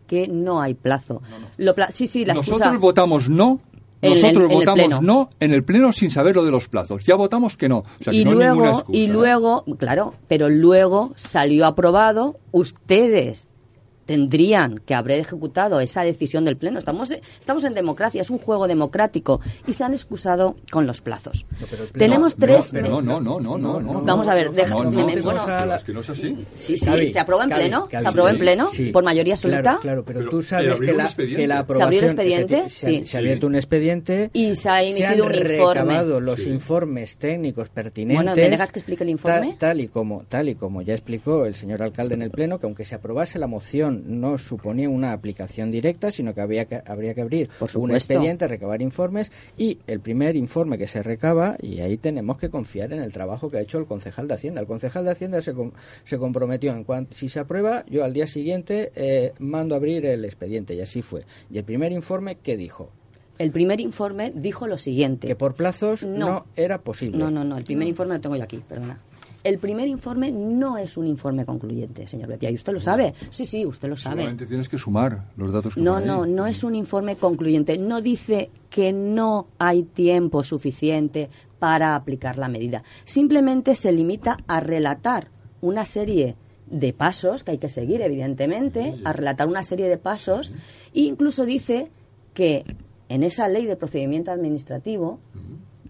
que no hay plazo. Lo pla- sí, sí, la Nosotros excusa... votamos no. En el- Nosotros en el votamos no en el pleno sin saber lo de los plazos. Ya votamos que no. O sea, que y hay luego, excusa, y luego, claro, pero luego salió aprobado, ustedes tendrían que haber ejecutado esa decisión del Pleno. Estamos, estamos en democracia, es un juego democrático y se han excusado con los plazos. Tenemos No, tres... No, no, no, no, no, no. Vamos a ver, deja- No, no, me- no, bueno. pero es que no es así. Sí, sí, Cabi, se aprobó en Cabi, pleno, Cabi, se aprobó en sí, pleno, sí. por mayoría absoluta. Claro, claro, pero, Pero tú se sabes que un la, expediente. que la ¿Se abrió el aprobación... expediente? se, Sí. se ha abierto un expediente Y se ha emitido han un informe. los informes técnicos pertinentes. Bueno, ¿me dejas que explique el informe? Tal, tal y como, tal y como ya explicó el señor alcalde en el Pleno, que aunque se aprobase la moción no suponía una aplicación directa, sino que, había que habría que abrir Por un expediente, recabar informes y el primer informe que se recaba, y ahí tenemos que confiar en el trabajo que ha hecho el concejal de Hacienda. El concejal de Hacienda se, com- se comprometió en cuanto si se aprueba, yo al día siguiente eh, mando a abrir el expediente y así fue. Y el primer informe, ¿qué dijo? El primer informe dijo lo siguiente. Que por plazos no, No. era posible. No, no, no. El primer informe lo tengo yo aquí, perdona. El primer informe no es un informe concluyente, señor Bepia, y usted lo sabe. Sí, sí, usted lo sabe. Solamente tienes que sumar los datos que No, no, no es un informe concluyente. No dice que no hay tiempo suficiente para aplicar la medida. Simplemente se limita a relatar una serie de pasos que hay que seguir, evidentemente, a relatar una serie de pasos e incluso dice que en esa ley de procedimiento administrativo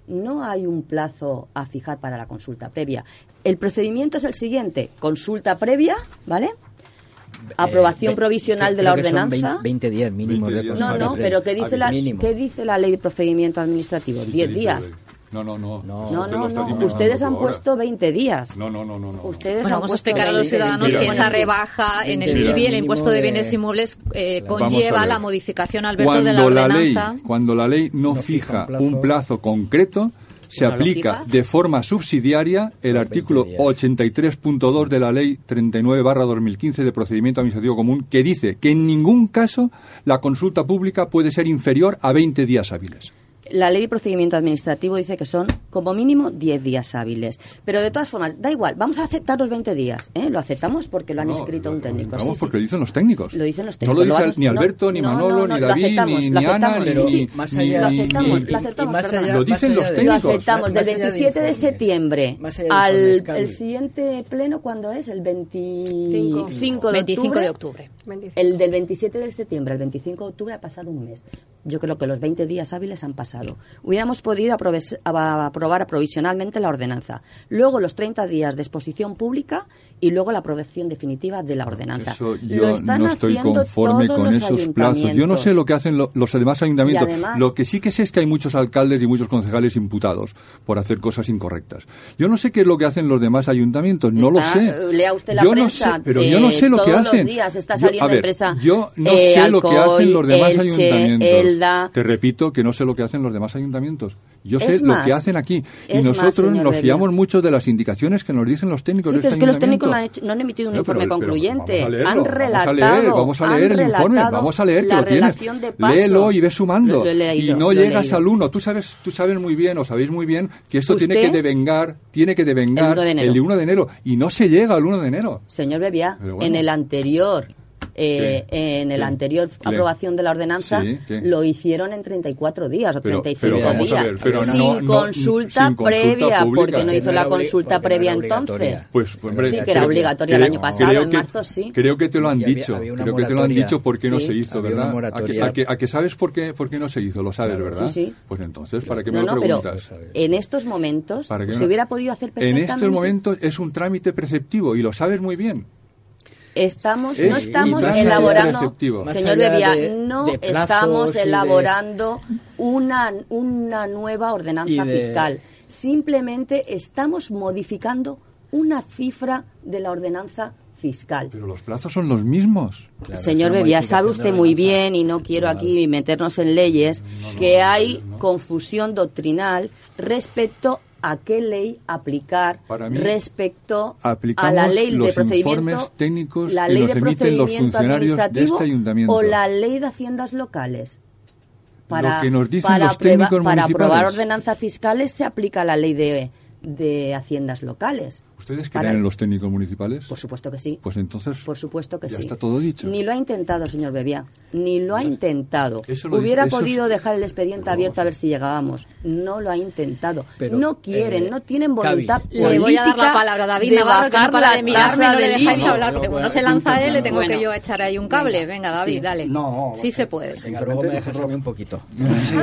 no hay un plazo a fijar para la consulta previa. El procedimiento es el siguiente, consulta previa, ¿vale? Aprobación Eh, provisional que- de la creo que son ordenanza. 20, 20 días mínimo 20 de días. No, no, pero ¿qué dice, la. ¿qué dice la ley de procedimiento administrativo? Sí, ¿10 dice días? No, no, no. No, No, no, Ustedes han puesto 20 días. No, no, no, no. no. Ustedes Bueno, han vamos a puesto explicar a los 20 ciudadanos Mira, que esa rebaja en el 20 días IBI, el impuesto de bienes inmuebles, eh, conlleva la modificación, Alberto, de Cuando la la ley, ordenanza. cuando la ley no, No fija fija un plazo, concreto, se ¿No lo aplica de forma subsidiaria el artículo 20 días. 83.2 de la ley 39-2015 de procedimiento administrativo común que dice que en ningún caso la consulta pública puede ser inferior a 20 días hábiles. La ley de procedimiento administrativo dice que son como mínimo 10 días hábiles. Pero de todas formas, da igual, vamos a aceptar los 20 días. ¿eh? Lo aceptamos porque lo han No, escrito lo- un técnico. Vamos sí, sí. porque lo dicen los técnicos. Lo dicen los No técnicos. lo dice han- ni Alberto, no, ni no, Manolo, no, no, ni lo David, aceptamos, ni, lo ni Ana, ni, Más allá- Lo aceptamos, lo aceptamos, Lo dicen los de- Lo técnicos. aceptamos del allá de 27 de septiembre al el siguiente pleno, ¿cuándo es? El 25 de 25 octubre. de octubre. 25. El del 27 de septiembre al 25 de octubre ha pasado un mes. Yo creo que los 20 días hábiles han pasado. Hubiéramos podido aprobar provisionalmente la ordenanza. Luego los 30 días de exposición pública y luego la aprobación definitiva de la ordenanza. Eso Lo yo están no estoy conforme con esos plazos. Yo no sé lo que hacen lo- los demás ayuntamientos. Además- lo que sí que sé es que hay muchos alcaldes y muchos concejales imputados por hacer cosas incorrectas. Yo no sé qué es lo que hacen los demás ayuntamientos, no lo sé. eh, lea usted la yo prensa, no sé, pero yo no eh, sé lo que todos los hacen. días está Yo- saliendo a ver, yo no eh, sé lo que hacen los demás Elche, ayuntamientos. Elda. Te repito que no sé lo que hacen los demás ayuntamientos. Yo sé más, lo que hacen aquí y más, nosotros nos fiamos mucho de las indicaciones que nos dicen los técnicos Sí, de pero este es que los técnicos no han, hecho- no han emitido un No, informe pero- pero concluyente. a leerlo, han relatado, vamos a leer, vamos a han leer el informe, vamos a leer que lo tienes. Léelo y ves sumando. Lo- lo he leído, y no llegas al uno. Tú sabes, tú sabes muy bien, o sabéis muy bien, que esto tiene que devengar, tiene que devengar El 1 de enero. el 1 de enero. Y no se llega al 1 de enero. Señor Bebia, Pero bueno. en el anterior eh, en el ¿Qué? anterior ¿Qué? aprobación de la ordenanza lo hicieron en 34 días o Pero- 35 pero días. ver, pero sin, no- no- consulta sin consulta previa, pública. porque no hizo la consulta no previa entonces. Pues, hombre, Sí, que era creo- obligatoria el creo- año pasado, creo en que- marzo sí. Creo que te lo han había- dicho. había creo que te lo han dicho por qué no se hizo, ¿verdad? ¿A que, a que- a que sabes por qué, por qué no se hizo? Lo sabes, ¿verdad? Sí, sí. Pues entonces, ¿para qué me No, lo no, pero preguntas? en estos momentos ¿Para qué se hubiera podido hacer En estos momentos es un trámite preceptivo y lo sabes muy bien. Estamos, Es no estamos elaborando, señor de- no de plazos estamos de- elaborando una, una nueva ordenanza de- fiscal. Simplemente estamos modificando una cifra de la ordenanza fiscal. Pero los plazos son los mismos. Claro, Señor Bebia, sabe usted muy bien, y no quiero aquí meternos en leyes, que hay confusión doctrinal respecto a qué ley aplicar mí, respecto a la ley de procedimiento, técnicos la ley de procedimiento de administrativo este ayuntamiento. o la ley de haciendas locales. Para, Lo que nos dicen para los aprueba- técnicos para aprobar ordenanzas fiscales se aplica la ley de, de haciendas locales. ¿Ustedes creen en los técnicos municipales? Por supuesto que sí. Pues entonces, Por supuesto que ya sí. está todo dicho. Ni lo ha intentado, señor Bebia. Ni lo ha intentado. Eso lo Hubiera dice- eso podido es- dejar el expediente abierto a ver si llegábamos. No lo ha intentado. Pero, no quieren, eh, no tienen voluntad Le voy a dar la palabra a David Navarro, que no para de mirarme y no le dejáis IVA. hablar, porque bueno, se lanza él, le tengo Bueno. que yo echar ahí un cable. Venga, David, Sí. dale. No, sí se puede. Venga, luego me dejas un poquito. Sí,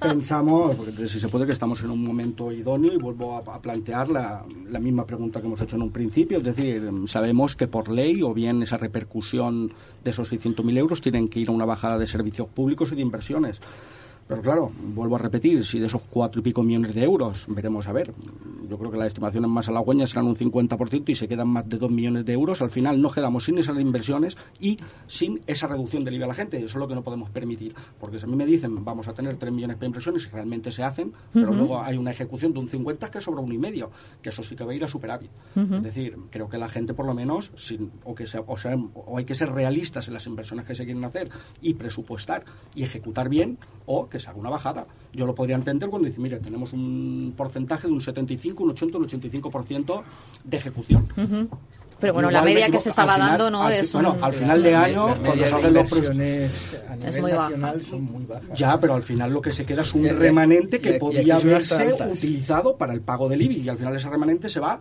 pensamos, porque si se puede, que estamos en un momento idóneo y vuelvo a, a plantear la, la misma pregunta que hemos hecho en un principio. Es decir, sabemos que por ley o bien esa repercusión de esos 600.000 euros tienen que ir a una bajada de servicios públicos y de inversiones. Pero claro, vuelvo a repetir, si de esos cuatro y pico millones de euros, veremos a ver, yo creo que las estimaciones más halagüeñas serán un 50% y se quedan más de dos millones de euros, al final nos quedamos sin esas inversiones y sin esa reducción del IVA a la gente. Eso es lo que no podemos permitir. Porque si a mí me dicen, vamos a tener tres millones para inversiones y realmente se hacen, pero luego hay una ejecución de un 50 que sobra uno y medio, que eso sí que va a ir a superávit. Es decir, creo que la gente por lo menos, sin- o, que sea, o, sea- o hay que ser realistas en las inversiones que se quieren hacer y presupuestar y ejecutar bien, o que se haga una bajada. Yo lo podría entender cuando dice, mire, tenemos un porcentaje de un 75, un 80, un 85% de ejecución. Pero bueno, la me media que se estaba final- dando no es bueno, un- al final de año, cuando salgan los inversiones a nivel muy baja. nacional son muy bajas. Ya, pero al final lo que se queda es un remanente y- que son haberse utilizado para el pago del IBI y al final ese remanente se va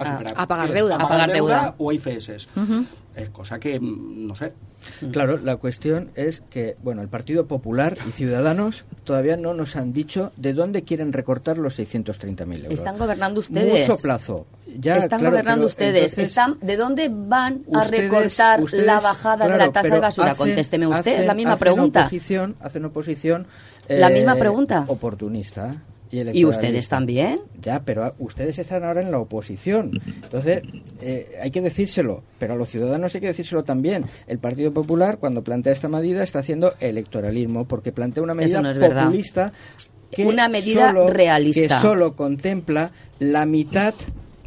a, A- superar. a pagar Eh, deuda. A A pagar deuda deuda. o IFS. Ujú. Es cosa que, mm, no sé. Claro, la cuestión es que, bueno, el Partido Popular y Ciudadanos todavía no nos han dicho de dónde quieren recortar los 630.000 euros. Están gobernando ustedes. Mucho plazo. Ya, Están claro, gobernando ustedes. entonces, Están, ¿De dónde van a ustedes- recortar ustedes, la bajada de claro, la tasa de basura? hacen- Contésteme usted, es la hacen- misma hacen pregunta. Oposición, hacen oposición. La eh, misma pregunta. Oportunista. Y, ¿Y electoralista. ustedes también? Ya, pero ustedes están ahora en la oposición. Entonces, eh, hay que decírselo, pero a los ciudadanos hay que decírselo también. El Partido Popular, cuando plantea esta medida, está haciendo electoralismo, porque plantea una medida no populista que Una medida solo- realista. que solo contempla la mitad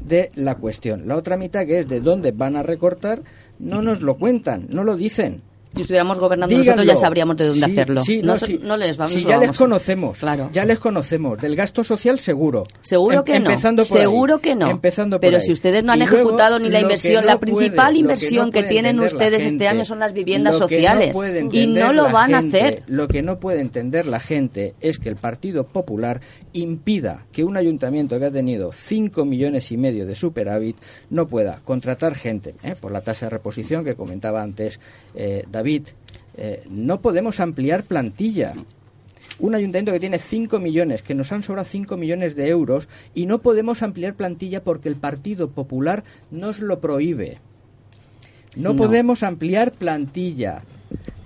de la cuestión. La otra mitad, que es de dónde van a recortar, no nos lo cuentan, no lo dicen. Si estuviéramos gobernando nosotros ya sabríamos de dónde Sí, hacerlo. sí, no, no, so- sí. no les vamos Si ya les conocemos, Claro. ya les conocemos. Del gasto social seguro. Seguro Em- que no. empezando por ahí, Seguro que no. Empezando por Pero ahí. si ustedes no han Y luego, ejecutado ni la inversión, no la puede- principal que inversión no que, tienen ustedes este año son las viviendas sociales. y no lo van gente, a hacer. Lo que no puede entender la gente es que el Partido Popular impida que un ayuntamiento que ha tenido 5 millones y medio de superávit no pueda contratar gente ¿eh? por la tasa de reposición que comentaba antes eh, David. Eh, no podemos ampliar plantilla. Un ayuntamiento que tiene 5 millones, que nos han sobrado 5 millones de euros, y no podemos ampliar plantilla porque el Partido Popular nos lo prohíbe. No, No. podemos ampliar plantilla.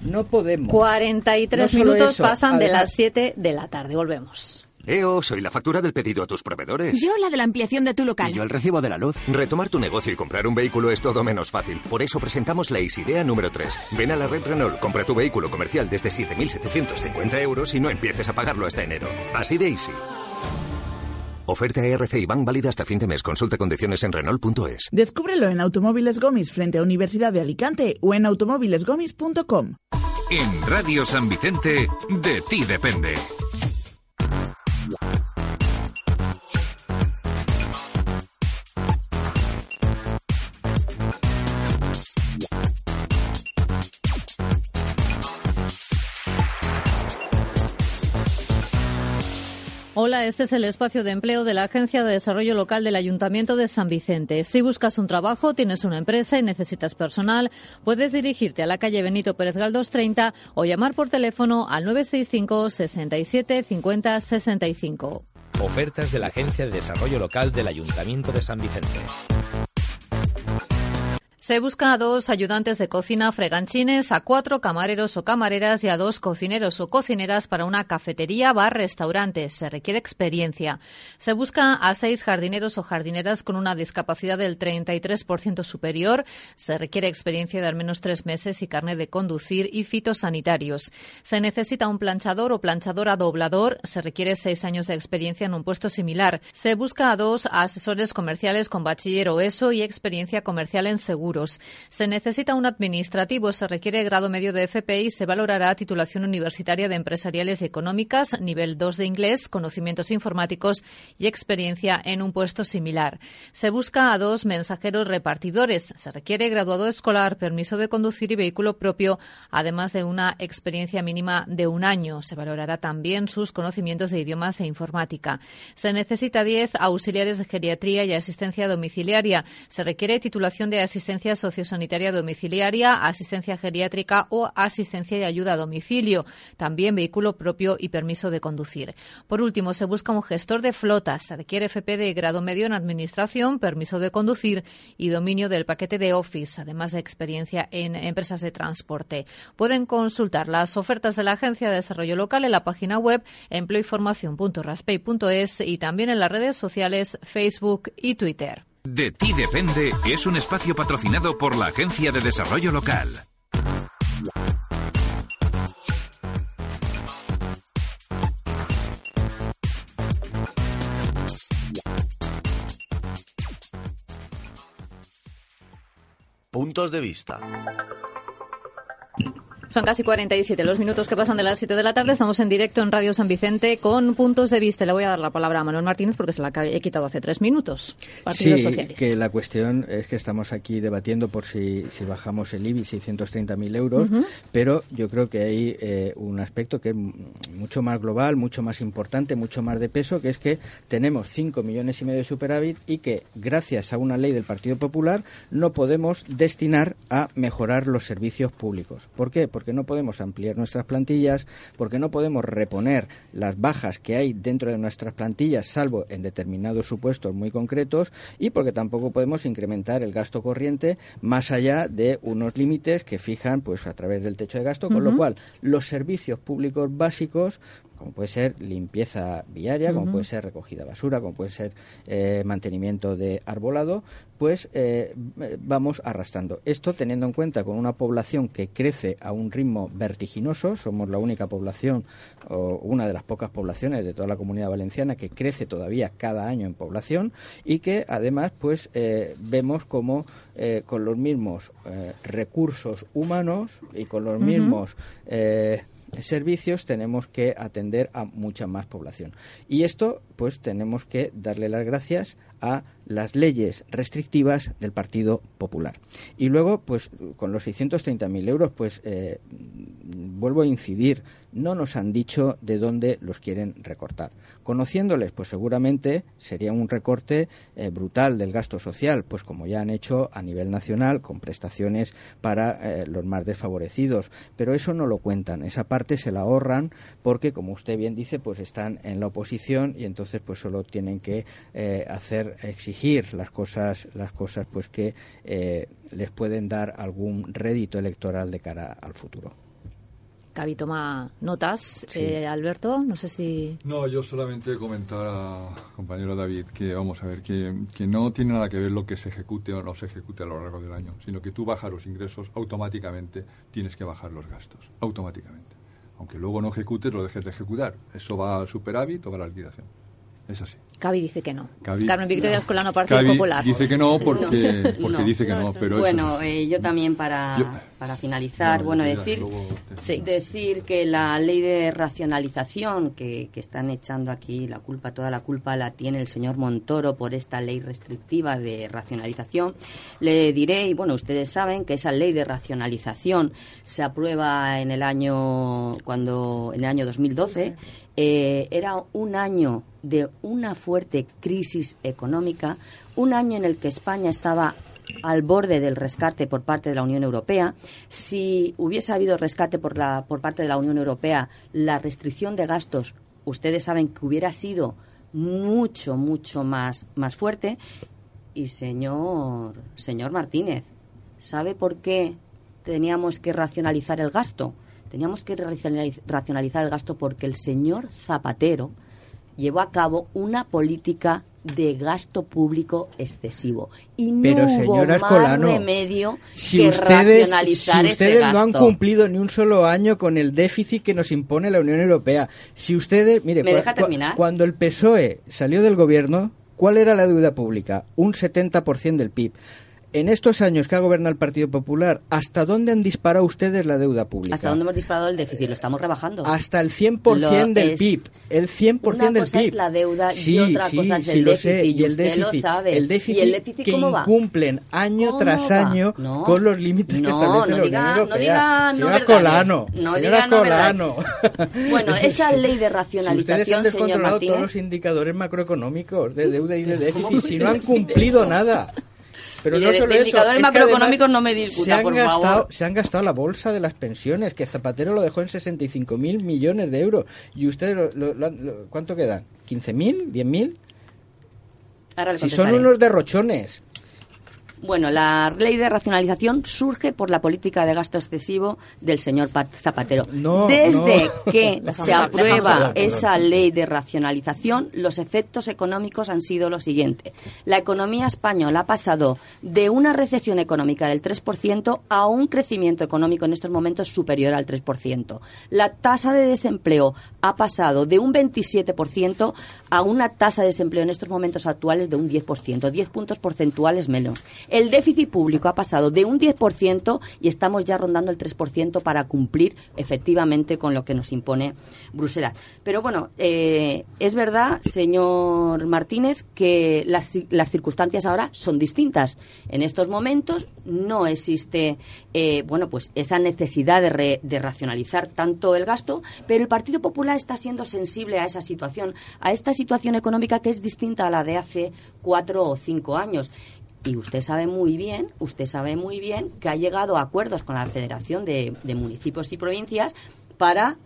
No podemos. 43 No minutos eso, pasan de las 7 de la tarde. Volvemos. EO, soy la factura del pedido a tus proveedores. Yo la de la ampliación de tu local. Y yo el recibo de la luz. Retomar tu negocio y comprar un vehículo es todo menos fácil. Por eso presentamos la Isidea número 3. Ven a la red Renault, compra tu vehículo comercial desde 7.750 euros y no empieces a pagarlo hasta enero. Así de easy. Oferta ERC y Bank válida hasta fin de mes. Consulta condiciones en Renault.es. Descúbrelo en Automóviles Gomis frente a Universidad de Alicante o en automóvilesgomis.com. En Radio San Vicente, de ti depende. Hola, este es el espacio de empleo de la Agencia de Desarrollo Local del Ayuntamiento de San Vicente. Si buscas un trabajo, tienes una empresa y necesitas personal, puedes dirigirte a la calle Benito Pérez Galdós 30 o llamar por teléfono al 965 67 50 65. Ofertas de la Agencia de Desarrollo Local del Ayuntamiento de San Vicente. Se busca a dos ayudantes de cocina freganchines, a cuatro camareros o camareras y a dos cocineros o cocineras para una cafetería, bar, restaurante. Se requiere experiencia. Se busca a seis jardineros o jardineras con una discapacidad del 33% superior. Se requiere experiencia de al menos tres meses y carnet de conducir y fitosanitarios. Se necesita un planchador o planchadora doblador. Se requiere seis años de experiencia en un puesto similar. Se busca a dos asesores comerciales con bachiller o ESO y experiencia comercial en seguro. Se necesita un administrativo, se requiere grado medio de FP y se valorará titulación universitaria de empresariales y económicas, nivel 2 de inglés, conocimientos informáticos y experiencia en un puesto similar. Se busca a dos mensajeros repartidores. Se requiere graduado escolar, permiso de conducir y vehículo propio, además de una experiencia mínima de un año. Se valorará también sus conocimientos de idiomas e informática. Se necesita 10 auxiliares de geriatría y asistencia domiciliaria. Se requiere titulación de asistencia sociosanitaria domiciliaria, asistencia geriátrica o asistencia y ayuda a domicilio, también vehículo propio y permiso de conducir. Por último, se busca un gestor de flotas. Se requiere FP de grado medio en administración, permiso de conducir y dominio del paquete de Office, además de experiencia en empresas de transporte. Pueden consultar las ofertas de la Agencia de Desarrollo Local en la página web empleoinformación.raspey.es y también en las redes sociales Facebook y Twitter. De ti depende es un espacio patrocinado por la Agencia de Desarrollo Local. Puntos de vista. Son casi 47 los minutos que pasan de las 7 de la tarde. Estamos en directo en Radio San Vicente con puntos de vista. Le voy a dar la palabra a Manuel Martínez porque se la he quitado hace tres minutos. Partidos sí, sociales. que la cuestión es que estamos aquí debatiendo por si, si bajamos el IBI 630.000 euros, pero yo creo que hay eh, un aspecto que es mucho más global, mucho más importante, mucho más de peso, que es que tenemos 5 millones y medio de superávit y que gracias a una ley del Partido Popular no podemos destinar a mejorar los servicios públicos. ¿Por qué? Porque no podemos ampliar nuestras plantillas, porque no podemos reponer las bajas que hay dentro de nuestras plantillas, salvo en determinados supuestos muy concretos, y porque tampoco podemos incrementar el gasto corriente más allá de unos límites que fijan pues a través del techo de gasto, con lo cual los servicios públicos básicos como puede ser limpieza viaria, como puede ser recogida basura, como puede ser eh, mantenimiento de arbolado, pues eh, vamos arrastrando. Esto teniendo en cuenta con una población que crece a un ritmo vertiginoso, somos la única población o una de las pocas poblaciones de toda la comunidad valenciana que crece todavía cada año en población y que además pues eh, vemos como con los mismos recursos humanos y con los mismos servicios tenemos que atender a mucha más población. Y esto, pues tenemos que darle las gracias a las leyes restrictivas del Partido Popular. Y luego, pues con los 630.000 euros, pues eh, vuelvo a incidir, no nos han dicho de dónde los quieren recortar. Conociéndoles, pues seguramente sería un recorte eh, brutal del gasto social, pues como ya han hecho a nivel nacional con prestaciones para eh, los más desfavorecidos. Pero eso no lo cuentan, esa parte se la ahorran porque, como usted bien dice, pues están en la oposición y entonces pues solo tienen que hacer exigir las cosas, las cosas pues que eh, les pueden dar algún rédito electoral de cara al futuro. Cavi toma notas. Eh, Alberto, no sé si. No, yo solamente comentar a compañero David que vamos a ver que, que, no tiene nada que ver lo que se ejecute o no se ejecute a lo largo del año, sino que tú bajas los ingresos automáticamente tienes que bajar los gastos automáticamente, aunque luego no ejecutes lo dejes de ejecutar. Eso va al superávit o va a la liquidación. Es así. Cavi dice que no. Carmen Victoria Escolano, Partido Popular. Dice que no porque, porque dice que no, pero Bueno, eh, yo también para para finalizar, bueno, decir, decir que la ley de racionalización que, que, están echando aquí, la culpa, toda la culpa la tiene el señor Montoro por esta ley restrictiva de racionalización. Le diré, y bueno, ustedes saben que esa ley de racionalización se aprueba en el año, cuando, en el año 2012, eh, era un año de una fuerte crisis económica, un año en el que España estaba al borde del rescate por parte de la Unión Europea. Si hubiese habido rescate por, la, por parte de la Unión Europea, la restricción de gastos, ustedes saben que hubiera sido mucho, mucho más, más fuerte. Y señor, señor Martínez, ¿sabe por qué teníamos que racionalizar el gasto? Teníamos que racionalizar el gasto porque el señor Zapatero llevó a cabo una política de gasto público excesivo y no Pero, hubo más remedio si que ustedes, racionalizar si ustedes ese no han cumplido ni un solo año con el déficit que nos impone la Unión Europea. Si ustedes, mire, ¿Me cua- deja cua- terminar? cuando el PSOE salió del gobierno, ¿cuál era la deuda pública? Un 70% del PIB. En estos años que ha gobernado el Partido Popular, ¿hasta dónde han disparado ustedes la deuda pública? ¿Hasta dónde hemos disparado el déficit? Lo estamos rebajando. Hasta el 100% Lo del es- PIB. El 100% Una del cosa PIB. es la deuda y Sí, otra sí, cosa es el lo déficit, sé, y y el usted lo déficit, sabe. El déficit, ¿Y el déficit que cómo va? incumplen año ¿Cómo tras va? año No. con los límites que No, establece no la diga- Unión no Europea. diga no señora verdades. Colano, No señora diga no Colano. Bueno, esa ley de Si ustedes han racionalización, señor descontrolado Martínez, todos los indicadores macroeconómicos de deuda y de ¿Cómo déficit, si no han cumplido nada. Pero Mire, no de- solo de eso, indicadores macroeconómicos no me discuta, se han por gastado, favor. Se han gastado la bolsa de las pensiones, que Zapatero lo dejó en 65.000 millones de euros. ¿Y ustedes lo- lo- lo han- lo- cuánto quedan? ¿15.000? ¿10.000? ahora le Si son unos derrochones. Bueno, la ley de racionalización surge por la política de gasto excesivo del señor Pat- Zapatero. No, Desde no. que se aprueba esa ley de racionalización, los efectos económicos han sido los siguientes. La economía española ha pasado de una recesión económica del 3% a un crecimiento económico en estos momentos superior al 3%. La tasa de desempleo ha pasado de un 27% a una tasa de desempleo en estos momentos actuales de un 10%, 10 puntos porcentuales menos. El déficit público ha pasado de un 10% y estamos ya rondando el 3% para cumplir efectivamente con lo que nos impone Bruselas. Pero bueno, eh, es verdad, señor Martínez, que las, ci- las circunstancias ahora son distintas. En estos momentos no existe, eh, bueno, pues esa necesidad de, re- de racionalizar tanto el gasto, pero el Partido Popular está siendo sensible a esa situación, a esta situación económica que es distinta a la de hace cuatro o cinco años. Y usted sabe muy bien, usted sabe muy bien que ha llegado a acuerdos con la Federación de, de Municipios y Provincias para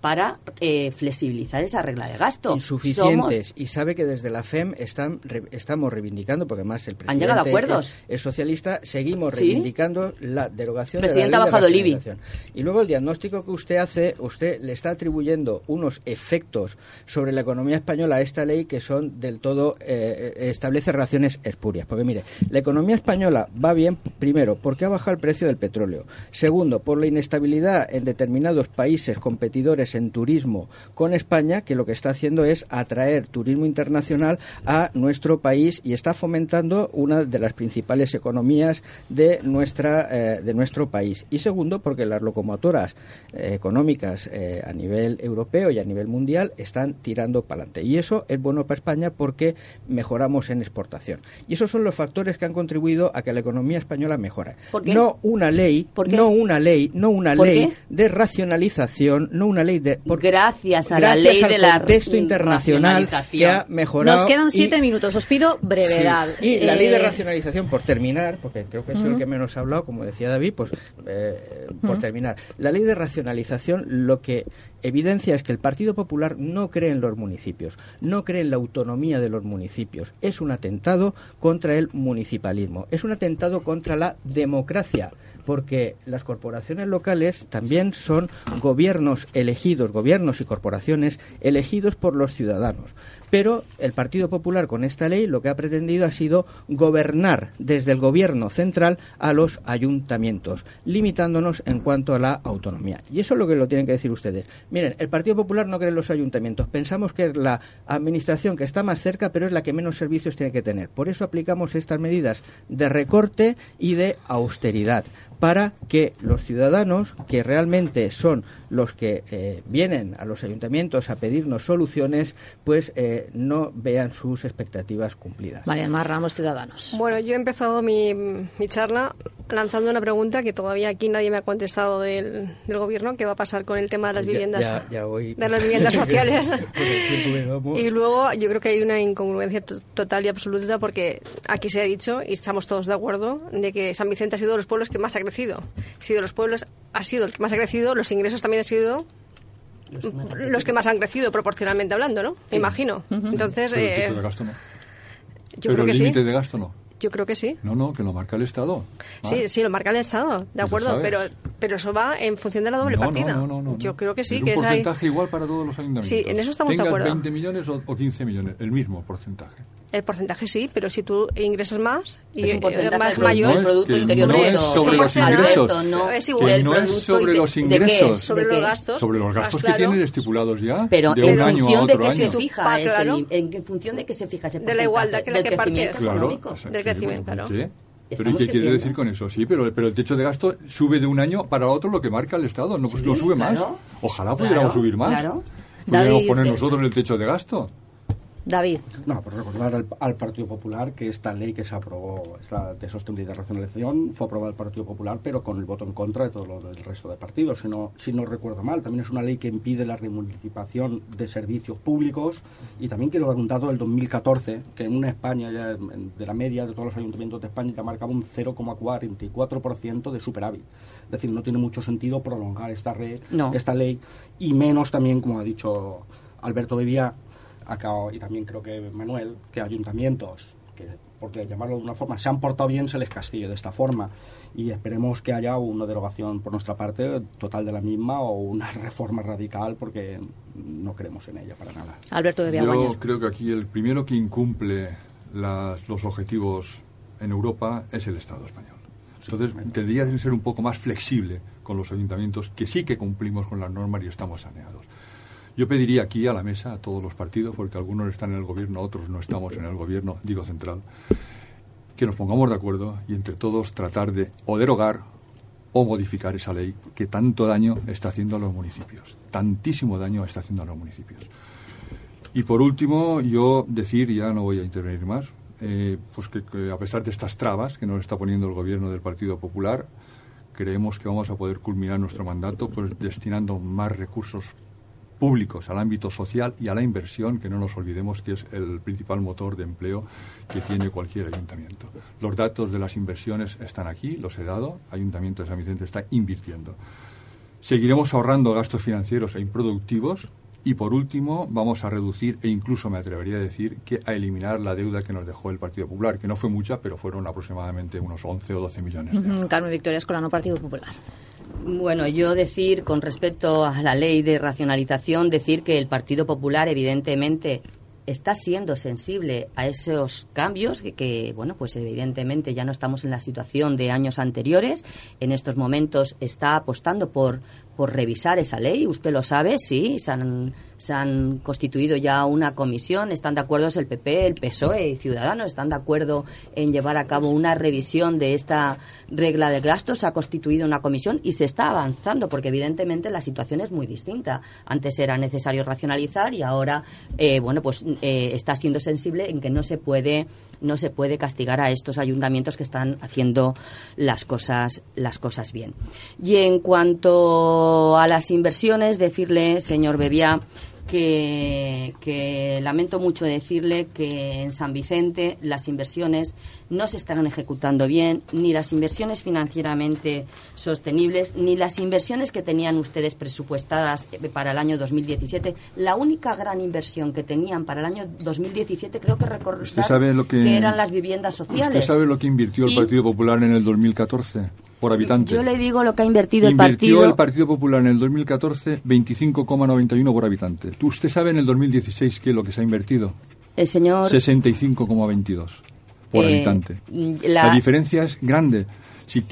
para eh, flexibilizar esa regla de gasto. insuficientes y sabe que desde la FEM están, re- estamos reivindicando, porque además el Han presidente a acuerdos. Es, es socialista, seguimos ¿Sí? reivindicando la derogación Presidente de la ha ley de bajado el IBI. racionalización. Y luego el diagnóstico que usted hace, usted le está atribuyendo unos efectos sobre la economía española a esta ley que son del todo, eh, establece relaciones espurias. Porque mire, la economía española va bien, primero, porque ha bajado el precio del petróleo. Segundo, por la inestabilidad en determinados países competidores en turismo con España, que lo que está haciendo es atraer turismo internacional a nuestro país y está fomentando una de las principales economías de nuestra eh, de nuestro país. Y segundo, porque las locomotoras eh, económicas eh, a nivel europeo y a nivel mundial están tirando para adelante. Y eso es bueno para España porque mejoramos en exportación. Y esos son los factores que han contribuido a que la economía española mejore. ¿Por qué? No una ley, no una ley, no una ¿Por ley de racionalización, no una ley de por- Gracias a la ley al de la contexto internacional que ha mejorado Nos quedan y- siete minutos. Os pido brevedad. Sí, Y la ley de Eh, racionalización, por terminar, porque creo que es el que menos ha hablado, como decía David, pues eh, por terminar. La ley de racionalización lo que evidencia es que el Partido Popular no cree en los municipios, no cree en la autonomía de los municipios. Es un atentado contra el municipalismo, es un atentado contra la democracia porque las corporaciones locales también son gobiernos elegidos elegidos, gobiernos y corporaciones elegidos por los ciudadanos. Pero el Partido Popular con esta ley lo que ha pretendido ha sido gobernar desde el gobierno central a los ayuntamientos, limitándonos en cuanto a la autonomía. Y eso es lo que lo tienen que decir ustedes. Miren, el Partido Popular no cree en los ayuntamientos. Pensamos que es la administración que está más cerca, pero es la que menos servicios tiene que tener. Por eso aplicamos estas medidas de recorte y de austeridad para que los ciudadanos, que realmente son los que eh, vienen a los ayuntamientos a pedirnos soluciones, pues eh, no vean sus expectativas cumplidas. María Mar Ramos, Ciudadanos. Bueno, yo he empezado mi, mi, charla lanzando una pregunta que todavía aquí nadie me ha contestado del, del gobierno, ¿qué va a pasar con el tema de las viviendas, ya, ya voy... de las viviendas sociales? y luego yo creo que hay una incongruencia total y absoluta porque aquí se ha dicho, y estamos todos de acuerdo, de que San Vicente ha sido de los pueblos que más ha crecido. Ha sido de los pueblos, ha sido el que más ha crecido, los ingresos también han sido los que más han crecido proporcionalmente hablando, ¿no? Me imagino. Entonces, Pero el eh, de gasto no. yo Pero creo que el sí. límite de gasto no. Yo creo que sí. No, no, que lo marca el Estado. Ah, Sí, sí, lo marca el Estado, de acuerdo, pero pero eso va en función de la doble no, partida. No, no, no, no, Yo no. creo que sí, Es que un es ahí. porcentaje igual para todos los ayuntamientos. Sí, en eso estamos de Tengas acuerdo. 20 millones o, o 15 millones, el mismo porcentaje. El porcentaje sí, pero si tú ingresas más y Es un eh, porcentaje más mayor, no es- Producto que Interior no es sobre los ingresos. No, es Que igual. no es producto sobre los ¿de qué? ingresos. sobre ¿De los gastos. Sobre los gastos que tienen estipulados ya Pero de en un año a función de otro qué se año. fija Pa, ese claro. li- en qué función de qué se fija ese De la igualdad que la que partes. económico. Del crecimiento, bueno, ¿no? ¿qué? ¿Pero Estamos ¿y qué quiere decir con eso? Sí, pero, pero el techo de gasto sube de un año para otro lo que marca el Estado, no, pues Sí, no sube más. Ojalá pudiéramos Claro, subir más. claro. Pudiéramos David, poner eh, nosotros el techo de gasto. David. No, por recordar al, al Partido Popular que esta ley que se aprobó, esta de sostenibilidad y racionalización, fue aprobada el Partido Popular, pero con el voto en contra de todo lo del resto de partidos, si no, si no recuerdo mal. También es una ley que impide la remunicipalización de servicios públicos y también quiero dar un dato del 2014, que en una España, ya de la media de todos los ayuntamientos de España, ya marcaba un 0,44% de superávit. Es decir, no tiene mucho sentido prolongar esta, re- No. esta ley y menos también, como ha dicho Alberto Bebía, acá, y también creo que Manuel, que ayuntamientos, que porque llamarlo de una forma, se han portado bien, se les castigue de esta forma. Y esperemos que haya una derogación por nuestra parte total de la misma o una reforma radical, porque no creemos en ella para nada. Alberto de Yo Villaguañez. creo que aquí el primero que incumple las- los objetivos en Europa es el Estado español. Entonces, tendría que ser un poco más flexible con los ayuntamientos, que sí que cumplimos con las normas y estamos saneados. Yo pediría aquí a la mesa, a todos los partidos, porque algunos están en el gobierno, otros no estamos en el gobierno, digo central, que nos pongamos de acuerdo y entre todos tratar de o derogar o modificar esa ley que tanto daño está haciendo a los municipios. Tantísimo daño está haciendo a los municipios. Y por último, yo decir, ya no voy a intervenir más, eh, pues que, que a pesar de estas trabas que nos está poniendo el gobierno del Partido Popular, creemos que vamos a poder culminar nuestro mandato pues destinando más recursos públicos al ámbito social y a la inversión, que no nos olvidemos que es el principal motor de empleo que tiene cualquier ayuntamiento. Los datos de las inversiones están aquí, los he dado, Ayuntamiento de San Vicente está invirtiendo. Seguiremos ahorrando gastos financieros e improductivos y por último vamos a reducir e incluso me atrevería a decir que a eliminar la deuda que nos dejó el Partido Popular, que no fue mucha, pero fueron aproximadamente unos 11 o 12 millones. de. Ujú, Carmen Victoria Escolano, Partido Popular. Bueno, yo decir con respecto a la ley de racionalización, decir que el Partido Popular evidentemente está siendo sensible a esos cambios que, bueno, pues evidentemente ya no estamos en la situación de años anteriores. En estos momentos está apostando por por revisar esa ley. Usted lo sabe, sí, se han, constituido ya una comisión, están de acuerdo el PP, el PSOE y Ciudadanos, están de acuerdo en llevar a cabo una revisión de esta regla de gastos, se ha constituido una comisión y se está avanzando porque evidentemente la situación es muy distinta. Antes era necesario racionalizar y ahora, eh, bueno, pues eh, está siendo sensible en que no se puede no se puede castigar a estos ayuntamientos que están haciendo las cosas las cosas bien. Y en cuanto a las inversiones, decirle, señor Bebia, que, que lamento mucho decirle que en San Vicente las inversiones no se están ejecutando bien, ni las inversiones financieramente sostenibles, ni las inversiones que tenían ustedes presupuestadas eh, para el año 2017. La única gran inversión que tenían para el año 2017 creo que recordar ¿Usted sabe lo que, eran las viviendas sociales. ¿Usted sabe lo que invirtió el Y- Partido Popular en el 2014? Por habitante. Yo le digo lo que ha invertido el Invirtió partido. el Partido Popular en el 2014 25,91 por habitante. ¿Tú- ¿Usted sabe en el 2016 qué es lo que se ha invertido? El señor. 65,22 por Eh, habitante. la- La diferencia es grande. Si-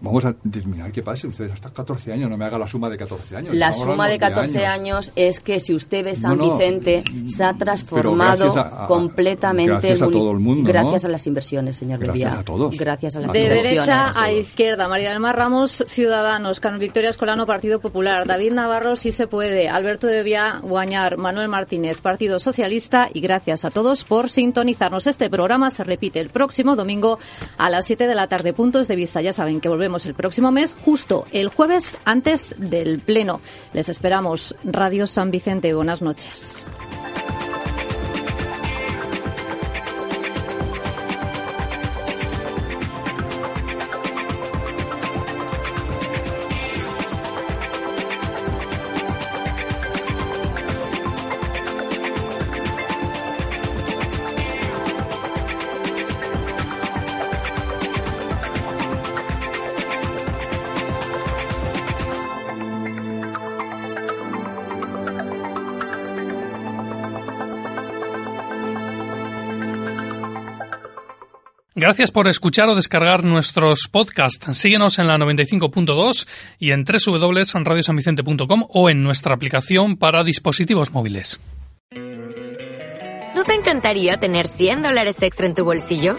vamos a determinar qué pasa. Ustedes hasta 14 años, no me haga la suma de 14 años. La suma de hablando 14 años. es que si usted ve San No, no, Vicente, se ha transformado gracias a- a- completamente gracias a todo el mundo, ¿no? Gracias a las inversiones, señor Gracias Bebía. a todos. Gracias a las De inversiones. derecha a izquierda, María del Mar Ramos, Ciudadanos, Carmen Victoria Escolano, Partido Popular, David Navarro, Si se puede, Alberto de Vía, Guañar, Manuel Martínez, Partido Socialista, y gracias a todos por sintonizarnos. Este programa se repite el próximo domingo a las 7 de la tarde. Puntos de vista, ya saben volvemos el próximo mes, justo el jueves antes del Pleno. Les esperamos. Radio San Vicente, buenas noches. Gracias por escuchar o descargar nuestros podcasts. Síguenos en la 95.2 y en www.radiosanvicente.com o en nuestra aplicación para dispositivos móviles. ¿No te encantaría tener 100 dólares extra en tu bolsillo?